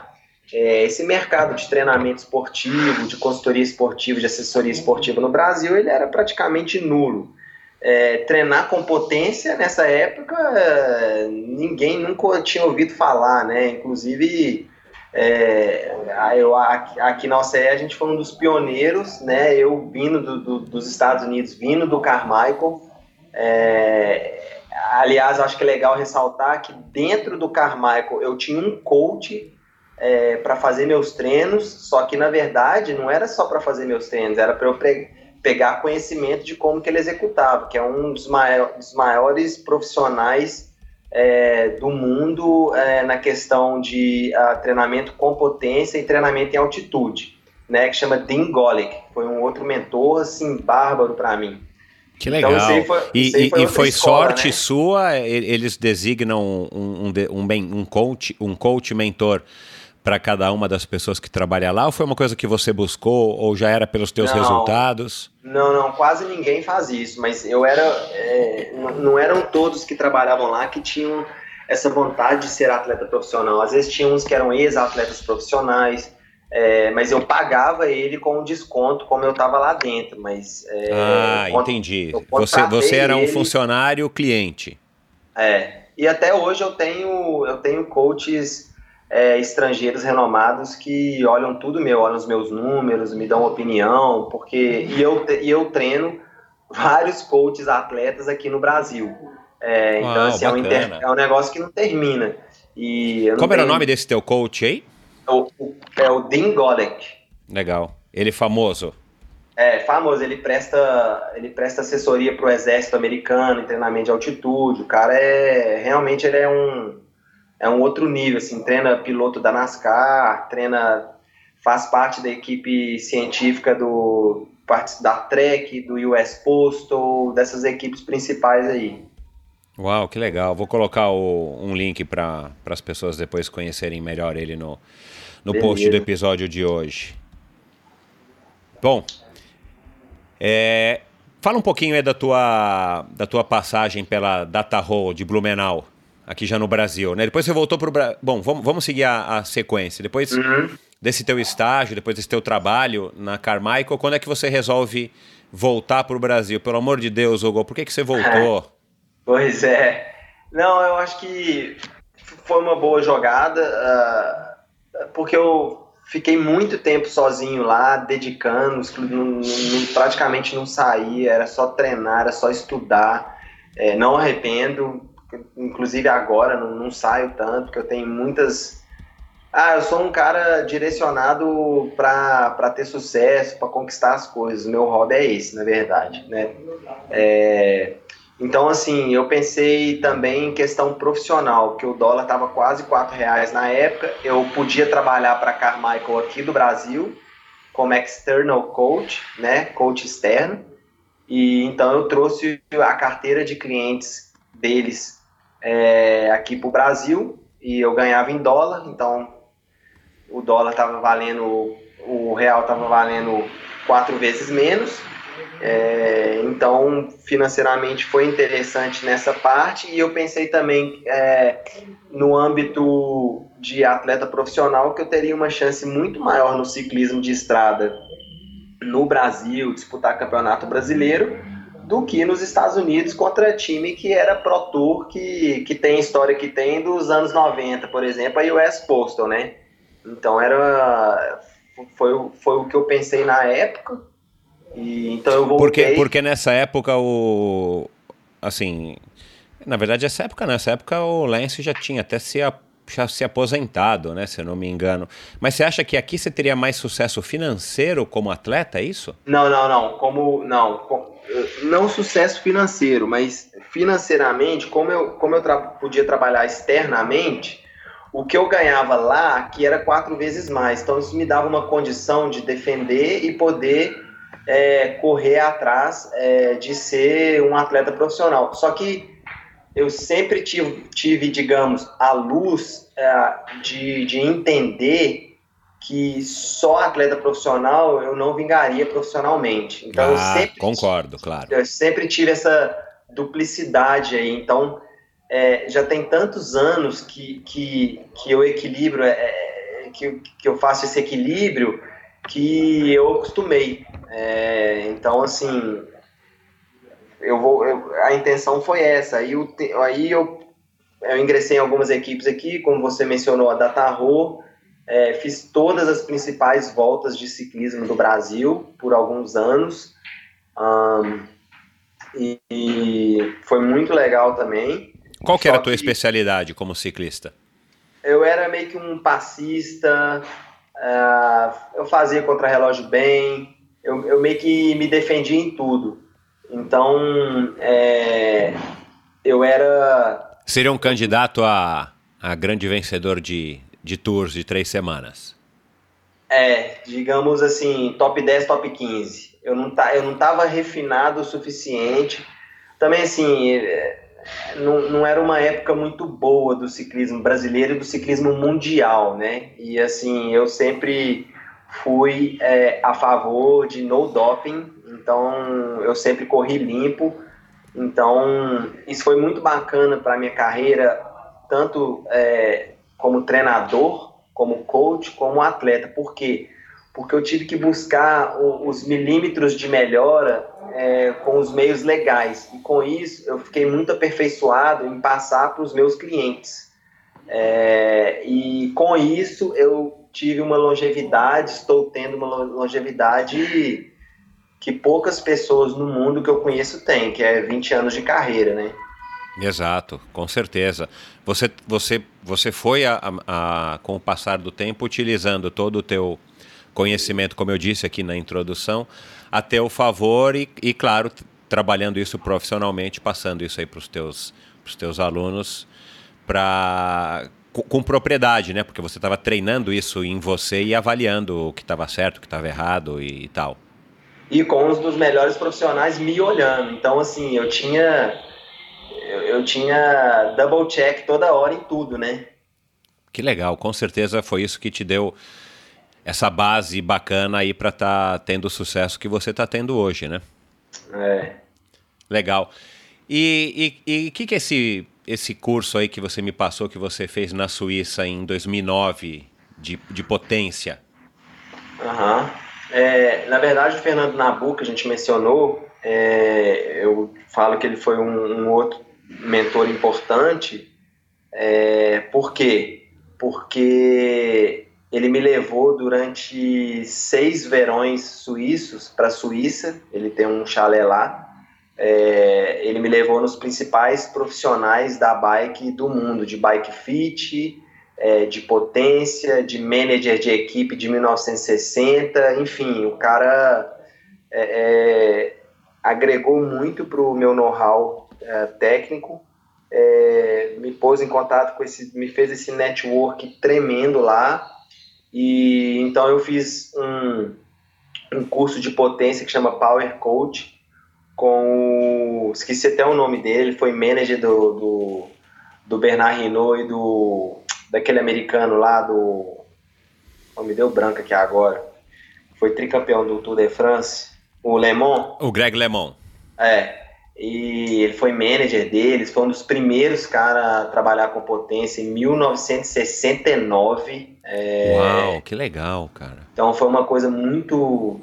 é, esse mercado de treinamento esportivo, de consultoria esportiva, de assessoria esportiva no Brasil, ele era praticamente nulo. É, treinar com potência nessa época ninguém nunca tinha ouvido falar, né? Inclusive é, eu, aqui na OCE a gente foi um dos pioneiros, né? Eu vindo do, do, dos Estados Unidos, vindo do Carmichael. É, aliás, acho que é legal ressaltar que dentro do Carmichael eu tinha um coach é, para fazer meus treinos, só que na verdade não era só para fazer meus treinos, era para eu pegar conhecimento de como que ele executava, que é um dos, maiores, dos maiores profissionais é, do mundo é, na questão de uh, treinamento com potência e treinamento em altitude, né, que chama Dean Golick, foi um outro mentor assim bárbaro para mim. Que então, legal. Então, foi, e, foi, e foi escola, sorte né? sua? Eles designam um, um, um, um, coach, um coach mentor para cada uma das pessoas que trabalha lá? Ou foi uma coisa que você buscou ou já era pelos teus não, resultados? Não, não, quase ninguém faz isso, mas eu era, é, não eram todos que trabalhavam lá que tinham essa vontade de ser atleta profissional. Às vezes tinha uns que eram ex-atletas profissionais, é, mas eu pagava ele com um desconto, como eu estava lá dentro. Mas é, ah, entendi. Você, você era um ele, funcionário cliente. É. E até hoje eu tenho eu tenho coaches é, estrangeiros renomados que olham tudo meu, olham os meus números, me dão opinião, porque e eu, e eu treino vários coaches atletas aqui no Brasil. É, então, assim, é um, inter, é um, negócio que não termina. E Como era o nome desse teu coach aí? É o, é o Dean Godek. Legal. Ele é famoso. É, famoso. Ele presta, ele presta assessoria para o exército americano treinamento de altitude. O cara é... Realmente ele é um é um outro nível, assim, treina piloto da NASCAR, treina, faz parte da equipe científica do da Trek, do US Postal, dessas equipes principais aí. Uau, que legal. Vou colocar o, um link para as pessoas depois conhecerem melhor ele no, no post do episódio de hoje. Bom, é, fala um pouquinho aí da tua, da tua passagem pela Data Hall de Blumenau aqui já no Brasil, né? Depois você voltou para o Brasil. Bom, vamos, vamos seguir a, a sequência. Depois uhum. desse teu estágio, depois desse teu trabalho na Carmichael, quando é que você resolve voltar para o Brasil? Pelo amor de Deus, Hugo, por que, que você voltou? pois é. Não, eu acho que foi uma boa jogada. Uh, porque eu fiquei muito tempo sozinho lá, dedicando, não, não, praticamente não saía, era só treinar, era só estudar. É, não arrependo, inclusive agora não, não saio tanto, porque eu tenho muitas. Ah, eu sou um cara direcionado para ter sucesso, para conquistar as coisas. Meu hobby é esse, na verdade, né? É, então, assim, eu pensei também em questão profissional, que o dólar estava quase quatro reais na época. Eu podia trabalhar para Carmichael aqui do Brasil como external coach, né, coach externo. E então eu trouxe a carteira de clientes deles é, aqui para o Brasil e eu ganhava em dólar. Então o dólar estava valendo, o real estava valendo quatro vezes menos é, então, financeiramente foi interessante nessa parte e eu pensei também é, no âmbito de atleta profissional que eu teria uma chance muito maior no ciclismo de estrada no Brasil, disputar campeonato brasileiro, do que nos Estados Unidos contra time que era Pro Tour, que, que tem a história que tem dos anos 90, por exemplo, a US Postal, né? Então era foi, foi o que eu pensei na época e, então eu voltei... Porque, porque nessa época o... Assim... Na verdade, essa época nessa época o Lance já tinha até se, a, já se aposentado, né? Se eu não me engano. Mas você acha que aqui você teria mais sucesso financeiro como atleta, é isso? Não, não, não. Como. Não. Com, não sucesso financeiro, mas financeiramente, como eu, como eu tra podia trabalhar externamente, o que eu ganhava lá aqui era quatro vezes mais. Então isso me dava uma condição de defender e poder é, correr atrás é, de ser um atleta profissional. Só que eu sempre tive, tive digamos, a luz é, de, de entender que só atleta profissional eu não vingaria profissionalmente. Então, ah, eu sempre concordo, claro. Eu sempre tive essa duplicidade aí. Então, é, já tem tantos anos que, que, que eu equilibro, é, é que, que eu faço esse equilíbrio que eu acostumei. É, então, assim, eu vou, eu, a intenção foi essa. Aí, eu, aí eu, eu ingressei em algumas equipes aqui, como você mencionou, a Datarro, é, fiz todas as principais voltas de ciclismo do Brasil por alguns anos. Um, e, e, foi muito legal também. Qual que era a tua especialidade como ciclista? Eu era meio que um passista, uh, eu fazia contra-relógio bem, eu, eu meio que me defendi em tudo. Então, é, eu era. Seria um candidato a, a grande vencedor de, de tours de três semanas? É, digamos assim, top 10, top 15. Eu não, tá, eu não tava refinado o suficiente. Também, assim, é, não, não era uma época muito boa do ciclismo brasileiro e do ciclismo mundial, né? E, assim, eu sempre fui é, a favor de no doping, então eu sempre corri limpo. Então isso foi muito bacana para minha carreira, tanto é, como treinador, como coach, como atleta. Por quê? Porque eu tive que buscar o, os milímetros de melhora é, com os meios legais. E com isso eu fiquei muito aperfeiçoado em passar para os meus clientes. É, e com isso eu tive uma longevidade, estou tendo uma longevidade que poucas pessoas no mundo que eu conheço têm, que é 20 anos de carreira, né? Exato, com certeza. Você, você, você foi, a, a, a, com o passar do tempo, utilizando todo o teu conhecimento, como eu disse aqui na introdução, a teu favor e, e claro, trabalhando isso profissionalmente, passando isso aí para os teus, teus alunos, para com, propriedade, né? Porque você estava treinando isso em você e avaliando o que estava certo, o que estava errado e, e, tal. E com um dos melhores profissionais me olhando. Então, assim, eu tinha. Eu, eu tinha double check toda hora em tudo, né? Que legal, com certeza foi isso que te deu essa base bacana aí para estar tá tendo o sucesso que você está tendo hoje, né? É. Legal. E o que, que é esse esse curso aí que você me passou, que você fez na Suíça em 2009, de, de potência? Uhum. É, na verdade, o Fernando Nabu, que a gente mencionou, é, eu falo que ele foi um, um outro mentor importante. É, por quê? Porque ele me levou durante seis verões suíços para a Suíça. Ele tem um chalé lá. É, ele me levou nos principais profissionais da bike do mundo, de bike fit, é, de potência, de manager de equipe de 1960, enfim, o cara é, é agregou muito para o meu know-how é, técnico, é, me pôs em contato com esse, me fez esse network tremendo lá, e então eu fiz um, um curso de potência que chama Power Coach, com o, esqueci até o nome dele, foi manager do, do, do Bernard Hinault e do daquele americano lá do. Oh, me deu branco aqui agora. Foi tricampeão do Tour de France, o Lemon. O Greg Lemon. É. E ele foi manager deles, foi um dos primeiros caras a trabalhar com potência em 1969. É... Uau, que legal, cara. Então foi uma coisa muito.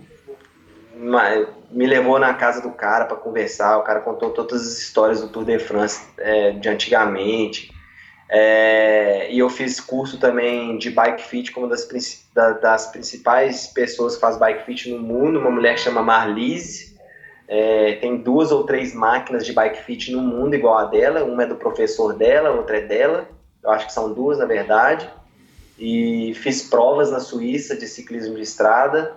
Me levou na casa do cara para conversar. O cara contou todas as histórias do Tour de France é, de antigamente. É, e eu fiz curso também de bike fit com uma das, das principais pessoas que faz bike fit no mundo, uma mulher chama Marlise. É, tem duas ou três máquinas de bike fit no mundo igual a dela, uma é do professor dela, outra é dela. Eu acho que são duas, na verdade. E fiz provas na Suíça de ciclismo de estrada.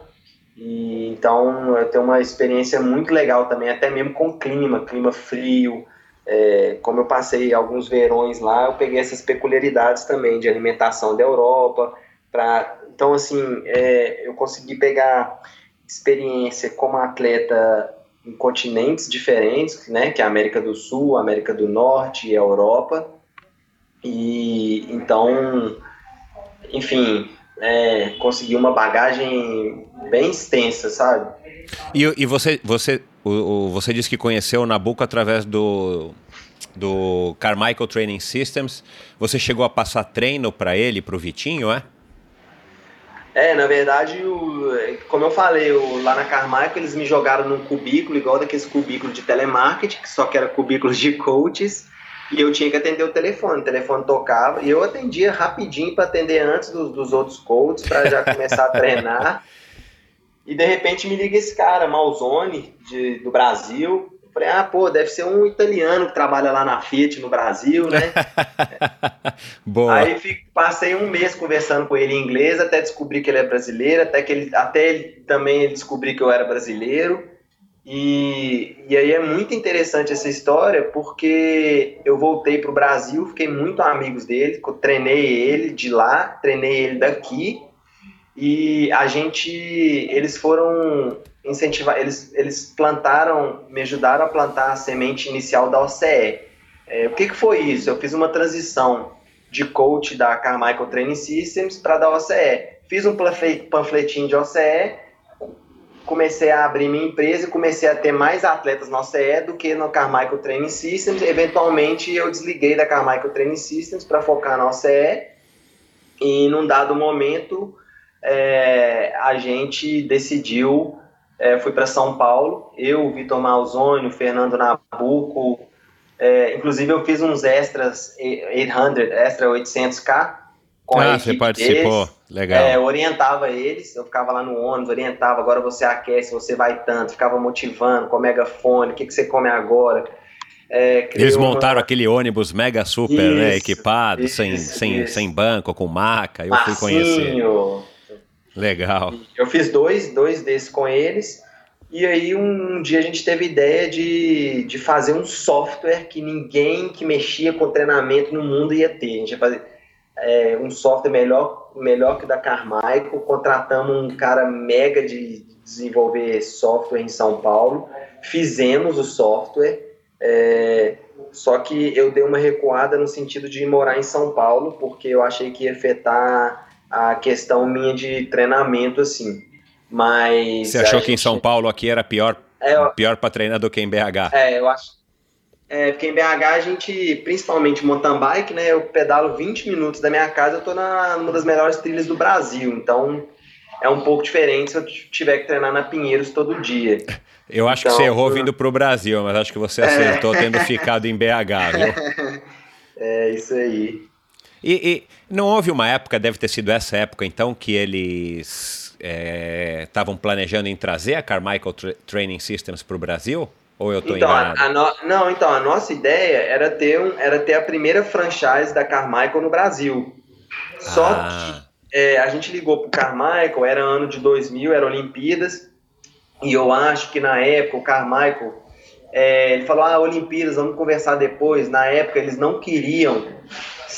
E então eu tenho uma experiência muito legal também, até mesmo com clima, clima frio, é, como eu passei alguns verões lá, eu peguei essas peculiaridades também de alimentação da Europa. Pra, então, assim, é, eu consegui pegar experiência como atleta em continentes diferentes, né, que é a América do Sul, América do Norte e a Europa. E então, enfim, é, consegui uma bagagem bem extensa, sabe? E, e você, você o, o, você disse que conheceu o Nabucco através do, do Carmichael Training Systems. Você chegou a passar treino para ele, para o Vitinho, é? É, na verdade, o, como eu falei, o, lá na Carmichael eles me jogaram num cubículo, igual daqueles cubículos de telemarketing, que só que era cubículos de coaches, e eu tinha que atender o telefone. O telefone tocava, e eu atendia rapidinho para atender antes dos, dos outros coaches, para já começar a treinar. E de repente me liga esse cara, Malzone, de, do Brasil. Eu falei, ah, pô, deve ser um italiano que trabalha lá na Fiat no Brasil, né? Boa. Aí fico, passei um mês conversando com ele em inglês, até descobri que ele é brasileiro, até que ele, até ele também descobri que eu era brasileiro. E, e aí é muito interessante essa história, porque eu voltei para o Brasil, fiquei muito amigos dele, treinei ele de lá, treinei ele daqui, e a gente, eles foram incentivar, eles, eles plantaram, me ajudaram a plantar a semente inicial da OCE. É, o que, que foi isso? Eu fiz uma transição de coach da Carmichael Training Systems para da OCE. Fiz um panfletinho de OCE, comecei a abrir minha empresa e comecei a ter mais atletas na OCE do que no Carmichael Training Systems. Eventualmente eu desliguei da Carmichael Training Systems para focar na OCE e num dado momento é, a gente decidiu, é, fui para São Paulo, eu, Vitor Malzone, o Fernando Nabuco, é, inclusive eu fiz uns extras 800, extra 800k com ah, você participou, deles, legal. É, orientava eles, eu ficava lá no ônibus, orientava, agora você aquece, você vai tanto, ficava motivando com o megafone, o que, que você come agora. É, Eles montaram uma... aquele ônibus mega super, né, isso, né, equipado, isso, sem, isso, sem, sem banco, com maca, eu Marcinho, fui conhecer. Legal. Eu fiz dois, dois desses com eles. E aí um, dia a gente teve ideia de, de fazer um software que ninguém que mexia com treinamento no mundo ia ter. A gente ia fazer é, um software melhor, melhor que o da Carmichael. Contratamos um cara mega de desenvolver software em São Paulo. Fizemos o software. É, só que eu dei uma recuada no sentido de morar em São Paulo, porque eu achei que ia afetar a questão minha de treinamento, assim. Mas. Você achou que em São Paulo aqui era pior, é, pior para treinar do que em BH? É, eu acho. É, porque em BH a gente, principalmente mountain bike, né? Eu pedalo 20 minutos da minha casa, eu tô na, numa das melhores trilhas do Brasil. Então é um pouco diferente se eu tiver que treinar na Pinheiros todo dia. Eu acho então, que você errou vindo pro Brasil, mas acho que você acertou é. tendo ficado em BH, viu? É isso aí. E, e, não houve uma época, deve ter sido essa época então, que eles estavam é, planejando em trazer a Carmichael Tra Training Systems para o Brasil? Ou eu estou então, enganado? A, a no... Não, então, a nossa ideia era ter, um, era ter a primeira franchise da Carmichael no Brasil. Só ah. que é, a gente ligou para o Carmichael, era ano de 2000, era Olimpíadas, e eu acho que na época o Carmichael, é, ele falou, ah, Olimpíadas, vamos conversar depois. Na época eles não queriam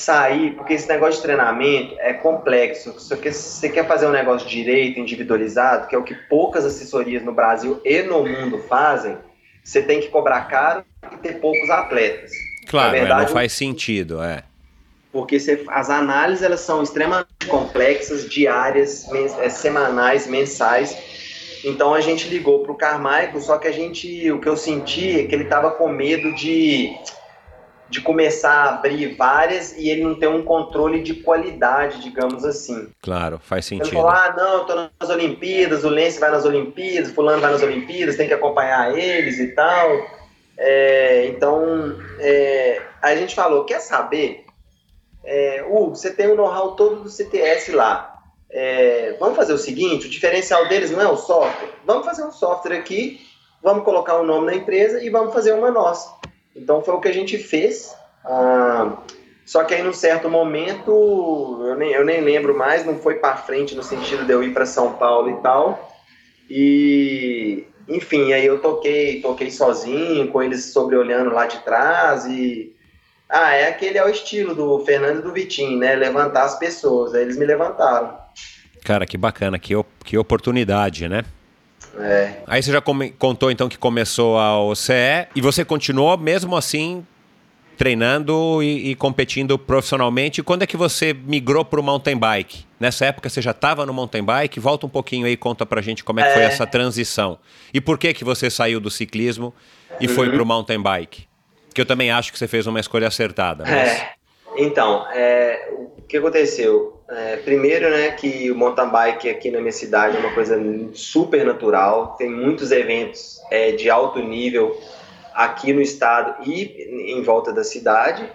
sair, porque esse negócio de treinamento é complexo. Se você quer fazer um negócio direito, individualizado, que é o que poucas assessorias no Brasil e no mundo fazem, você tem que cobrar caro e ter poucos atletas. Claro, verdade, não faz sentido, é. Porque você, as análises elas são extremamente complexas, diárias, mens, é, semanais, mensais. Então a gente ligou para o Carmichael, só que a gente, o que eu senti é que ele estava com medo de de começar a abrir várias e ele não ter um controle de qualidade, digamos assim. Claro, faz sentido. Ele falou, ah, não, eu tô nas Olimpíadas, o Lance vai nas Olimpíadas, fulano vai nas Olimpíadas, tem que acompanhar eles e tal. É, então, é, a gente falou, quer saber? É, Hugo, você tem o know-how todo do CTS lá. É, vamos fazer o seguinte, o diferencial deles não é o software. Vamos fazer um software aqui, vamos colocar o um nome na empresa e vamos fazer uma nossa. Então foi o que a gente fez. Ah, só que aí, num certo momento, eu nem, eu nem lembro mais, não foi para frente no sentido de eu ir para São Paulo e tal. E, enfim, aí eu toquei, toquei sozinho, com eles sobreolhando lá de trás e. Ah, é aquele é o estilo do Fernando e do Vitinho, né? Levantar as pessoas. Aí eles me levantaram. Cara, que bacana, que, que oportunidade, né? É. Aí você já contou então que começou a OCE e você continuou mesmo assim treinando e, e competindo profissionalmente. Quando é que você migrou para o mountain bike? Nessa época você já estava no mountain bike? Volta um pouquinho aí, conta pra gente como é que é. foi essa transição. E por que que você saiu do ciclismo e uhum. foi para o mountain bike? Que eu também acho que você fez uma escolha acertada. Mas... É. Então, é, que aconteceu? É, primeiro, né, que o mountain bike aqui na minha cidade é uma coisa super natural, tem muitos eventos é, de alto nível aqui no estado e em volta da cidade.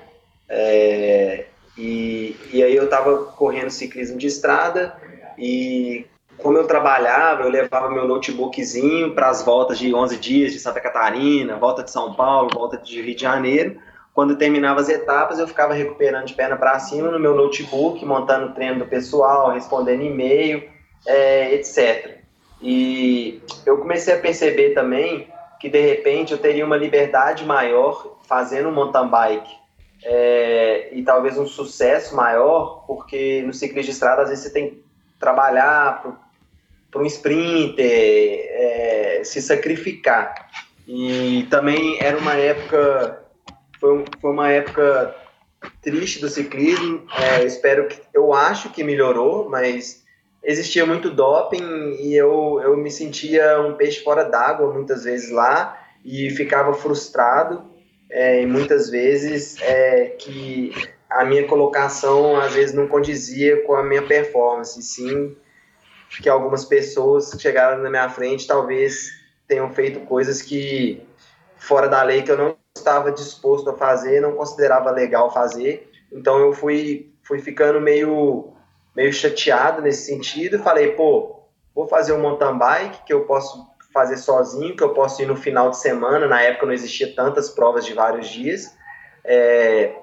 É, e, e aí eu estava correndo ciclismo de estrada e como eu trabalhava, eu levava meu notebookzinho para as voltas de 11 dias de Santa Catarina, volta de São Paulo, volta de Rio de Janeiro quando terminava as etapas, eu ficava recuperando de perna para cima no meu notebook, montando treino do pessoal, respondendo e-mail, é, etc. E eu comecei a perceber também que de repente eu teria uma liberdade maior fazendo mountain bike é, e talvez um sucesso maior, porque no ciclismo de estrada às vezes você tem que trabalhar para um sprinter, é, se sacrificar. E também era uma época foi, foi uma época triste do ciclismo. É, espero que, eu acho que melhorou, mas existia muito doping e eu, eu me sentia um peixe fora d'água muitas vezes lá e ficava frustrado é, e muitas vezes é, que a minha colocação às vezes não condizia com a minha performance, sim que algumas pessoas que chegaram na minha frente talvez tenham feito coisas que fora da lei que eu não estava disposto a fazer, não considerava legal fazer. Então eu fui, fui ficando meio, meio chateado nesse sentido. Falei, pô, vou fazer um mountain bike que eu posso fazer sozinho, que eu posso ir no final de semana. Na época não existia tantas provas de vários dias. É,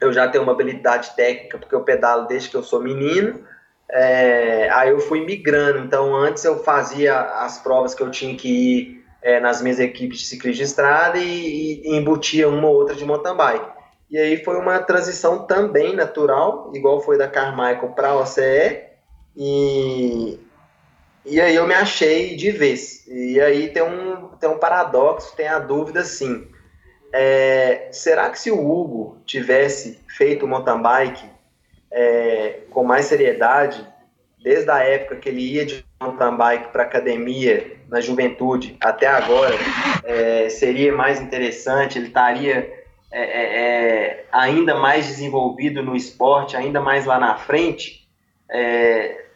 eu já tenho uma habilidade técnica porque eu pedalo desde que eu sou menino. É, aí eu fui migrando. Então antes eu fazia as provas que eu tinha que ir é, nas minhas equipes de ciclismo de estrada e, e, embutia uma ou outra de mountain bike. E aí foi uma transição também natural, igual foi da Carmichael para a OCE, e, e aí eu me achei de vez. E aí tem um, tem um paradoxo, tem a dúvida sim. É, será que se o Hugo tivesse feito mountain bike é, com mais seriedade, desde a época que ele ia de mountain bike para academia na juventude até agora é, seria mais interessante, ele estaria é, é, é, ainda mais desenvolvido no esporte, ainda mais lá na frente. É,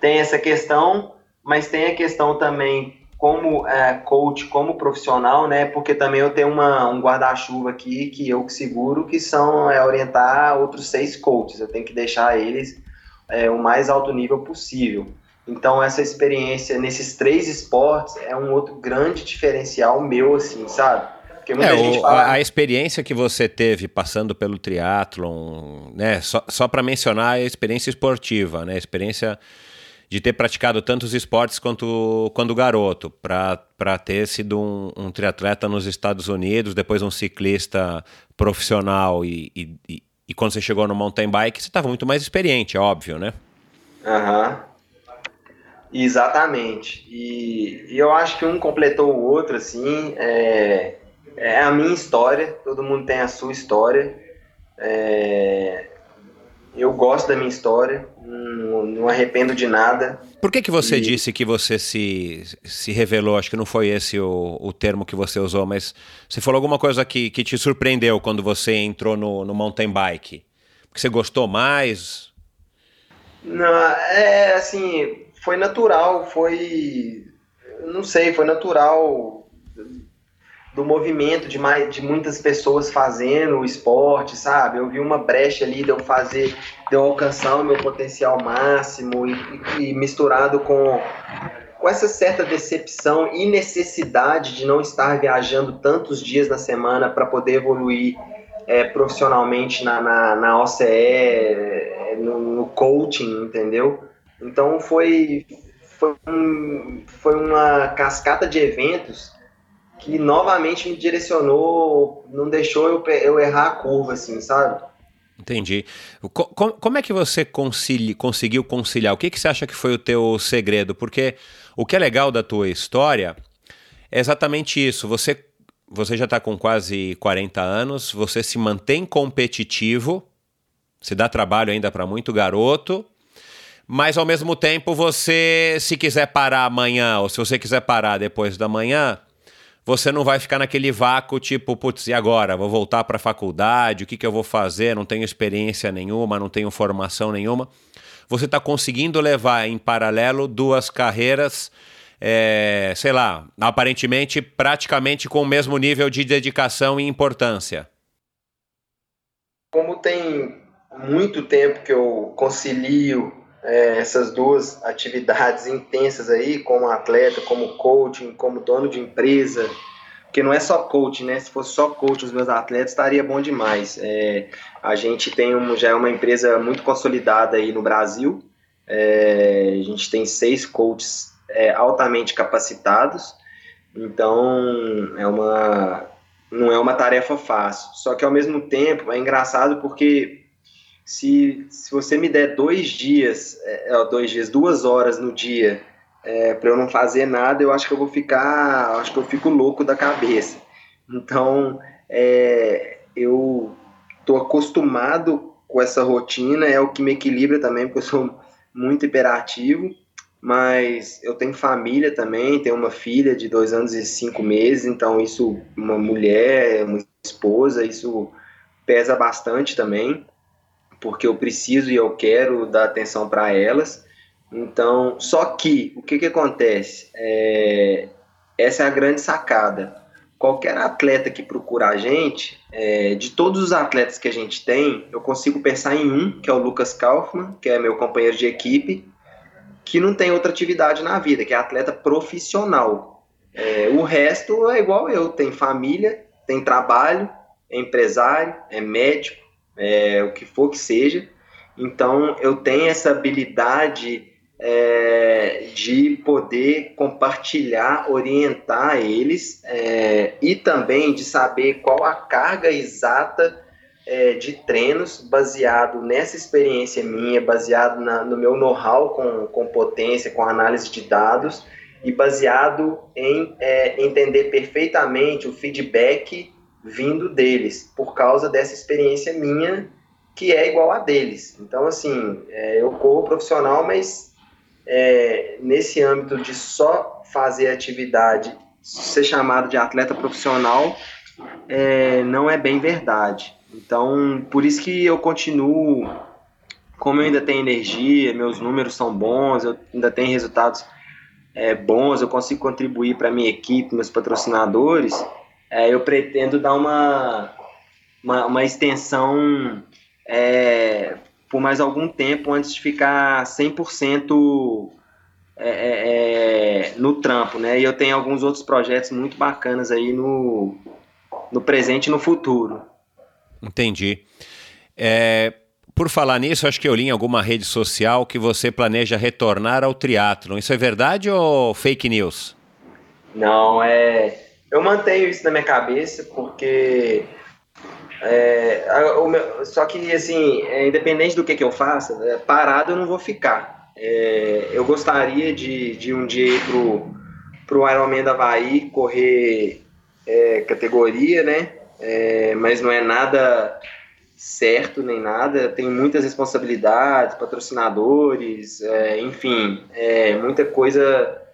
tem essa questão, mas tem a questão também como é, coach, como profissional, né? Porque também eu tenho uma, um guarda-chuva aqui que eu que seguro, que são é, orientar outros seis coaches. Eu tenho que deixar eles é, o mais alto nível possível. Então essa experiência nesses três esportes é um outro grande diferencial meu, assim, sabe? Porque muita é, gente fala... a, experiência que você teve passando pelo triatlon, né? Só, só para mencionar a experiência esportiva, né? A experiência de ter praticado tantos esportes quanto quando garoto, para ter sido um, um, triatleta nos Estados Unidos, depois um ciclista profissional e, e, e quando você chegou no mountain bike, você estava muito mais experiente, é óbvio, né? Aham. Uhum. Exatamente. E, e, eu acho que um completou o outro, assim. É, é a minha história, todo mundo tem a sua história. É, eu gosto da minha história, não, não, arrependo de nada. Por que, que você e... disse que você se, se revelou? Acho que não foi esse o, o termo que você usou, mas você falou alguma coisa que, que te surpreendeu quando você entrou no, no mountain bike? Porque você gostou mais? Não, é assim, foi natural, foi. Não sei, foi natural do movimento de, mais, de muitas pessoas fazendo o esporte, sabe? Eu vi uma brecha ali de eu fazer, de eu alcançar o meu potencial máximo e, e, misturado com, com essa certa decepção e necessidade de não estar viajando tantos dias na semana para poder evoluir é, profissionalmente na, na, na OCE, no, no coaching, entendeu? Então foi, foi, um, foi uma cascata de eventos que novamente me direcionou, não deixou eu, eu errar a curva, assim, sabe? Entendi. Como, como é que você concili, conseguiu conciliar? O que, que você acha que foi o teu segredo? Porque o que é legal da tua história é exatamente isso. Você, você já está com quase 40 anos, você se mantém competitivo, se dá trabalho ainda para muito garoto, mas ao mesmo tempo você, se quiser parar amanhã, ou se você quiser parar depois da manhã, você não vai ficar naquele vácuo tipo, putz, e agora? Vou voltar para a faculdade, o que, que eu vou fazer? Não tenho experiência nenhuma, não tenho formação nenhuma. Você está conseguindo levar em paralelo duas carreiras, é, sei lá, aparentemente praticamente com o mesmo nível de dedicação e importância. Como tem muito tempo que eu concilio é, essas duas atividades intensas aí, como atleta, como coaching, como dono de empresa, porque não é só coaching, né? Se fosse só coach os meus atletas, estaria bom demais. É, a gente tem um, já é uma empresa muito consolidada aí no Brasil. É, a gente tem seis coaches é, altamente capacitados. Então é uma não é uma tarefa fácil. Só que ao mesmo tempo é engraçado porque se, se você me der dois dias, é, dois dias, duas horas no dia é, para eu não fazer nada, eu acho que eu vou ficar, acho que eu fico louco da cabeça. Então, é, eu estou acostumado com essa rotina, é o que me equilibra também, porque eu sou muito hiperativo, mas eu tenho família também, tenho uma filha de dois anos e cinco meses, então isso, uma mulher, uma esposa, isso pesa bastante também porque eu preciso e eu quero dar atenção para elas. Então, só que o que, que acontece? É, essa é a grande sacada. Qualquer atleta que procura a gente, é, de todos os atletas que a gente tem, eu consigo pensar em um, que é o Lucas Kaufmann, que é meu companheiro de equipe, que não tem outra atividade na vida, que é atleta profissional. É, o resto é igual eu, tem família, tem trabalho, é empresário, é médico, é, o que for que seja. Então, eu tenho essa habilidade é, de poder compartilhar, orientar eles é, e também de saber qual a carga exata é, de treinos baseado nessa experiência minha, baseado na, no meu know-how com, com potência, com análise de dados e baseado em é, entender perfeitamente o feedback vindo deles, por causa dessa experiência minha que é igual a deles. Então, assim, é, eu corro profissional, mas é, nesse âmbito de só fazer atividade, ser chamado de atleta profissional, é, não é bem verdade. Então, por isso que eu continuo, como eu ainda tenho energia, meus números são bons, eu ainda tenho resultados é, bons, eu consigo contribuir para minha equipe, meus patrocinadores, é, eu pretendo dar uma, uma, uma extensão é, por mais algum tempo antes de ficar 100% é, é, é, no trampo, né? E eu tenho alguns outros projetos muito bacanas aí no, no presente e no futuro. Entendi. É, por falar nisso, acho que eu li em alguma rede social que você planeja retornar ao triatlon. Isso é verdade ou fake news? Não, é. Eu mantenho isso na minha cabeça porque. É, meu, só que, assim, é, independente do que, que eu faça, é, parado eu não vou ficar. É, eu gostaria de, de um dia ir pro, pro Ironman da Havaí correr é, categoria, né? É, mas não é nada certo nem nada, tem muitas responsabilidades, patrocinadores, enfim, muita coisa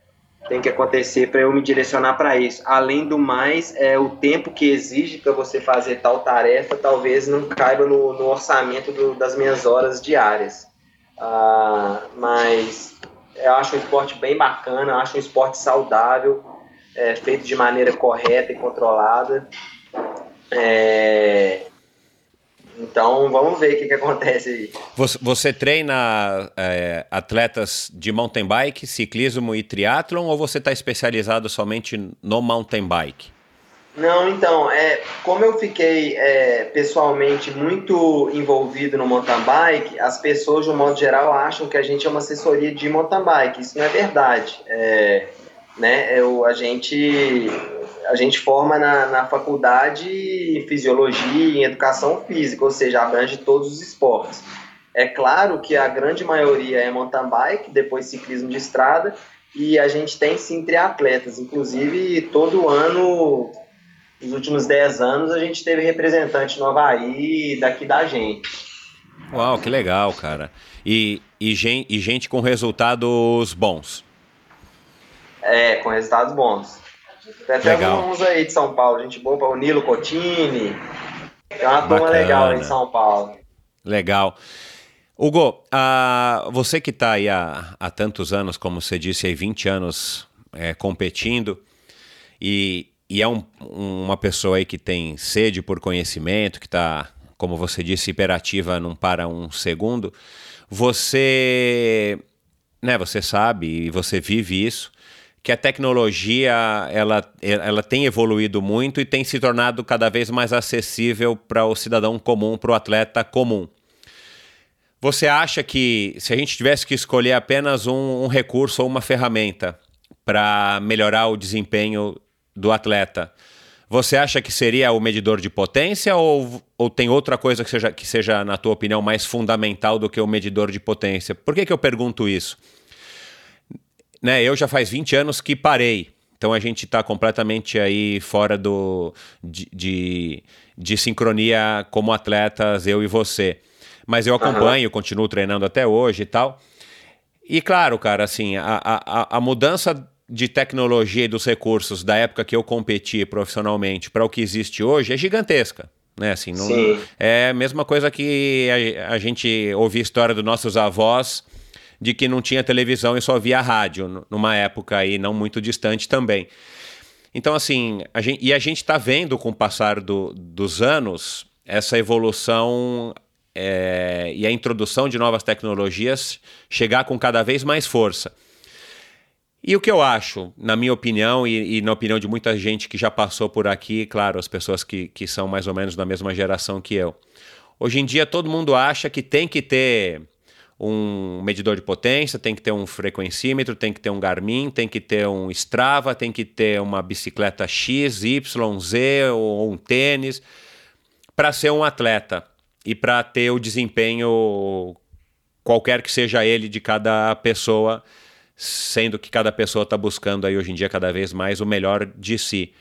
tem que acontecer para eu me direcionar para isso. Além do mais, é o tempo que exige para você fazer tal tarefa talvez não caiba no, no orçamento do, das minhas horas diárias. Ah, mas eu acho um esporte bem bacana, acho um esporte saudável, é, feito de maneira correta e controlada. É, então vamos ver o que, que acontece aí. Você, você treina é, atletas de mountain bike, ciclismo e triatlon ou você está especializado somente no mountain bike? Não, então, é, como eu fiquei é, pessoalmente muito envolvido no mountain bike, as pessoas, de um modo geral, acham que a gente é uma assessoria de mountain bike. Isso não é verdade. É, né, eu, a gente a gente forma na, na faculdade em fisiologia e em educação física, ou seja, abrange todos os esportes. É claro que a grande maioria é mountain bike, depois ciclismo de estrada, e a gente tem sim triatletas. Inclusive, todo ano, nos últimos 10 anos, a gente teve representante no Havaí daqui da gente. Uau, que legal, cara. E, e, gente, e gente com resultados bons. É, com resultados bons. Tem até legal. alguns aí de São Paulo, gente boa o Nilo Cotini. Tem uma turma legal aí em São Paulo. Legal. Hugo, você que está aí há, há, tantos anos, como você disse, aí 20 anos é, competindo, e, e é um, uma pessoa aí que tem sede por conhecimento, que está, como você disse, hiperativa, não para um segundo, você, né, você sabe e você vive isso, que a tecnologia ela, ela tem evoluído muito e tem se tornado cada vez mais acessível para o cidadão comum, para o atleta comum. Você acha que se a gente tivesse que escolher apenas um, um recurso ou uma ferramenta para melhorar o desempenho do atleta, você acha que seria o medidor de potência ou, ou tem outra coisa que seja, que seja, na tua opinião, mais fundamental do que o medidor de potência? Por que, que eu pergunto isso? Né, eu já faz 20 anos que parei. Então a gente está completamente aí fora do, de, de, de, sincronia como atletas, eu e você. Mas eu acompanho, uhum. continuo treinando até hoje e tal. E claro, cara, assim, a, a, a mudança de tecnologia e dos recursos da época que eu competi profissionalmente para o que existe hoje é gigantesca. Né? Assim, não, é a mesma coisa que a, a gente ouvir a história dos nossos avós de que não tinha televisão e só via rádio, numa época aí não muito distante também. Então, assim, a gente, e a gente está vendo com o passar do, dos anos essa evolução é, e a introdução de novas tecnologias chegar com cada vez mais força. E o que eu acho, na minha opinião e, e, na opinião de muita gente que já passou por aqui, claro, as pessoas que, que são mais ou menos da mesma geração que eu. Hoje em dia todo mundo acha que tem que ter um medidor de potência, tem que ter um frequencímetro, tem que ter um Garmin, tem que ter um Strava, tem que ter uma bicicleta X, Y, Z ou um tênis para ser um atleta e para ter o desempenho qualquer que seja ele de cada pessoa, sendo que cada pessoa está buscando aí hoje em dia cada vez mais o melhor de si.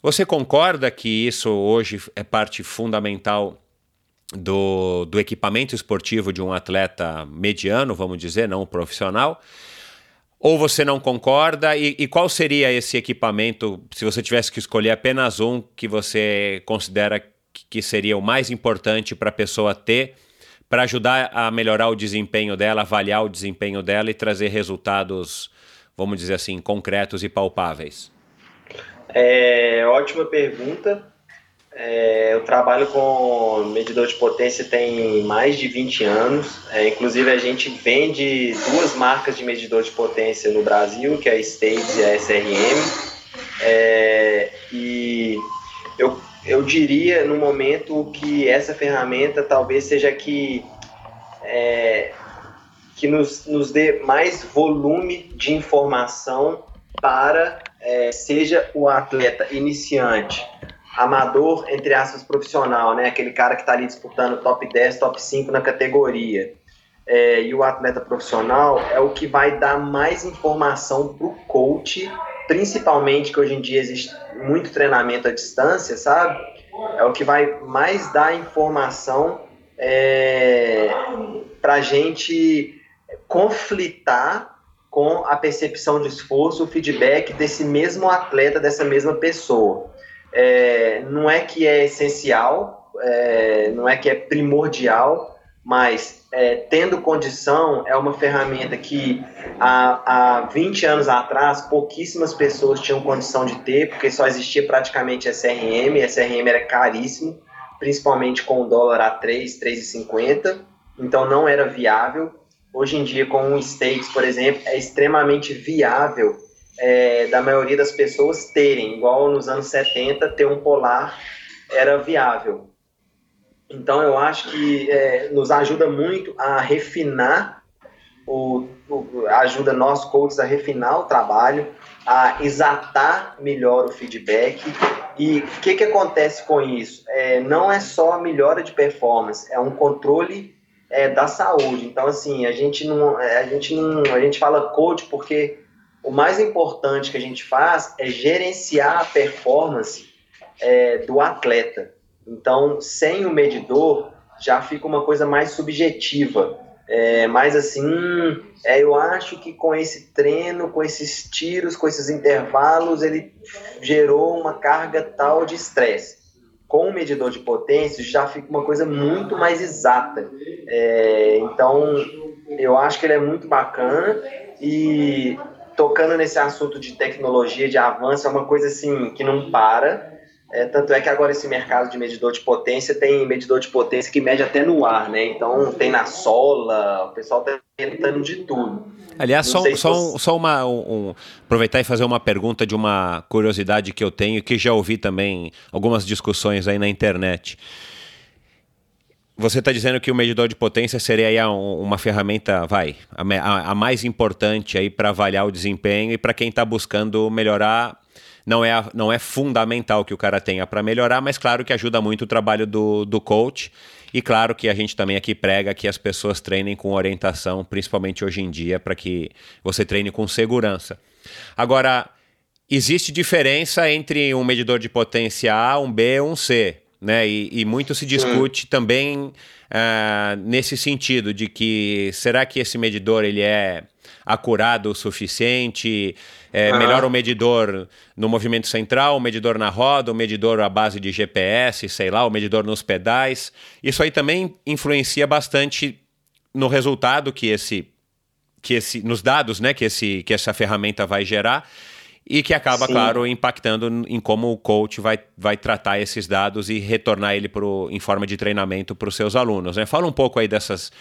Você concorda que isso hoje é parte fundamental do, do equipamento esportivo de um atleta mediano, vamos dizer, não profissional? Ou você não concorda? E, e, qual seria esse equipamento, se você tivesse que escolher apenas um, que você considera que seria o mais importante para a pessoa ter, para ajudar a melhorar o desempenho dela, avaliar o desempenho dela e trazer resultados vamos dizer assim, concretos e palpáveis? É, ótima pergunta. É, eu trabalho com medidor de potência tem mais de 20 anos. É, inclusive, a gente vende duas marcas de medidor de potência no Brasil, que é a States e a SRM. É, e eu, eu diria, no momento, que essa ferramenta talvez seja que, é, que nos, nos dê mais volume de informação para, é, seja o atleta iniciante amador, entre aspas, profissional, né? Aquele cara que está ali disputando top 10, top 5 na categoria. É, e o atleta profissional é o que vai dar mais informação para o coach, principalmente que hoje em dia existe muito treinamento à distância, sabe? É o que vai mais dar informação é, para a gente conflitar com a percepção de esforço, o feedback desse mesmo atleta, dessa mesma pessoa é, não é que é essencial, é, não é que é primordial, mas é, tendo condição é uma ferramenta que há, há 20 anos atrás pouquíssimas pessoas tinham condição de ter, porque só existia praticamente SRM, SRM era caríssimo, principalmente com o dólar a 3, 3,50, então não era viável. Hoje em dia, com o States, por exemplo, é extremamente viável é, da maioria das pessoas terem, igual nos anos 70, ter um polar era viável. Então eu acho que é, nos ajuda muito a refinar o, o, ajuda nós coaches a refinar o trabalho, a exatar melhor o feedback. E o que, que acontece com isso? É, não é só melhora de performance, é um controle é, da saúde. Então assim a gente não a gente não a gente fala coach porque o mais importante que a gente faz é gerenciar a performance é, do atleta. Então, sem o medidor, já fica uma coisa mais subjetiva. É, mas assim, é, eu acho que com esse treino, com esses tiros, com esses intervalos, ele gerou uma carga tal de estresse. Com o medidor de potência já fica uma coisa muito mais exata. É, então, eu acho que ele é muito bacana e tocando nesse assunto de tecnologia, de avanço, é uma coisa assim que não para. É, tanto é que agora esse mercado de medidor de potência tem medidor de potência que mede até no ar, né? Então tem na sola, o pessoal tá tentando de tudo. Aliás, só, só, um, só uma. Um, um, aproveitar e fazer uma pergunta de uma curiosidade que eu tenho, que já ouvi também algumas discussões aí na internet. Você está dizendo que o medidor de potência seria aí uma ferramenta, vai, a, a mais importante aí para avaliar o desempenho e para quem está buscando melhorar. Não é, não é fundamental que o cara tenha para melhorar, mas claro que ajuda muito o trabalho do, do coach. E claro que a gente também aqui prega que as pessoas treinem com orientação, principalmente hoje em dia, para que você treine com segurança. Agora, existe diferença entre um medidor de potência A, um B um C né? E, e muito se discute Sim. também uh, nesse sentido de que será que esse medidor ele é acurado o suficiente? É uhum. melhor o medidor no movimento central, o medidor na roda, o medidor à base de GPS, sei lá, o medidor nos pedais. Isso aí também influencia bastante no resultado que esse que esse nos dados, né, que esse que essa ferramenta vai gerar e que acaba, Sim. claro, impactando em como o coach vai, vai tratar esses dados e retornar ele pro, em forma de treinamento para os seus alunos. Né? Fala um pouco aí dessas,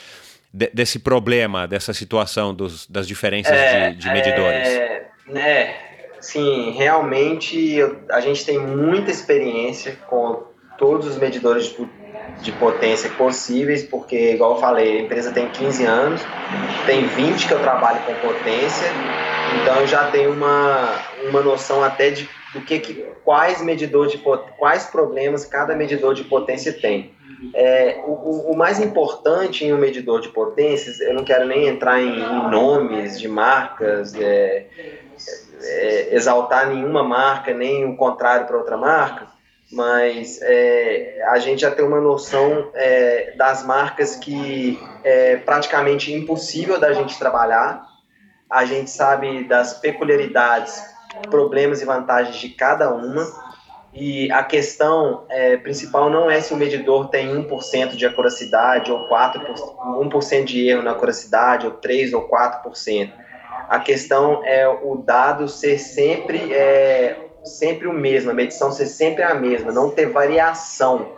de, desse problema, dessa situação dos, das diferenças é, de, de, medidores. É, né, sim, realmente a gente tem muita experiência com todos os medidores de, de potência possíveis, porque, igual eu falei, a empresa tem 15 anos, tem 20 que eu trabalho com potência, então já tenho uma, uma noção até de do que, que quais medidores de quais problemas cada medidor de potência tem. É, o, o, mais importante em um medidor de potências, eu não quero nem entrar em, em nomes de marcas, é, é, exaltar nenhuma marca, nem o contrário para outra marca, mas é, a gente já tem uma noção é, das marcas que é praticamente impossível da gente trabalhar, a gente sabe das peculiaridades, problemas e vantagens de cada uma. E a questão é, principal não é se o medidor tem 1% de acuracidade ou 4%, 1% de erro na acuracidade, ou 3% ou 4%. A questão é o dado ser sempre, é, sempre o mesmo, a medição ser sempre a mesma, não ter variação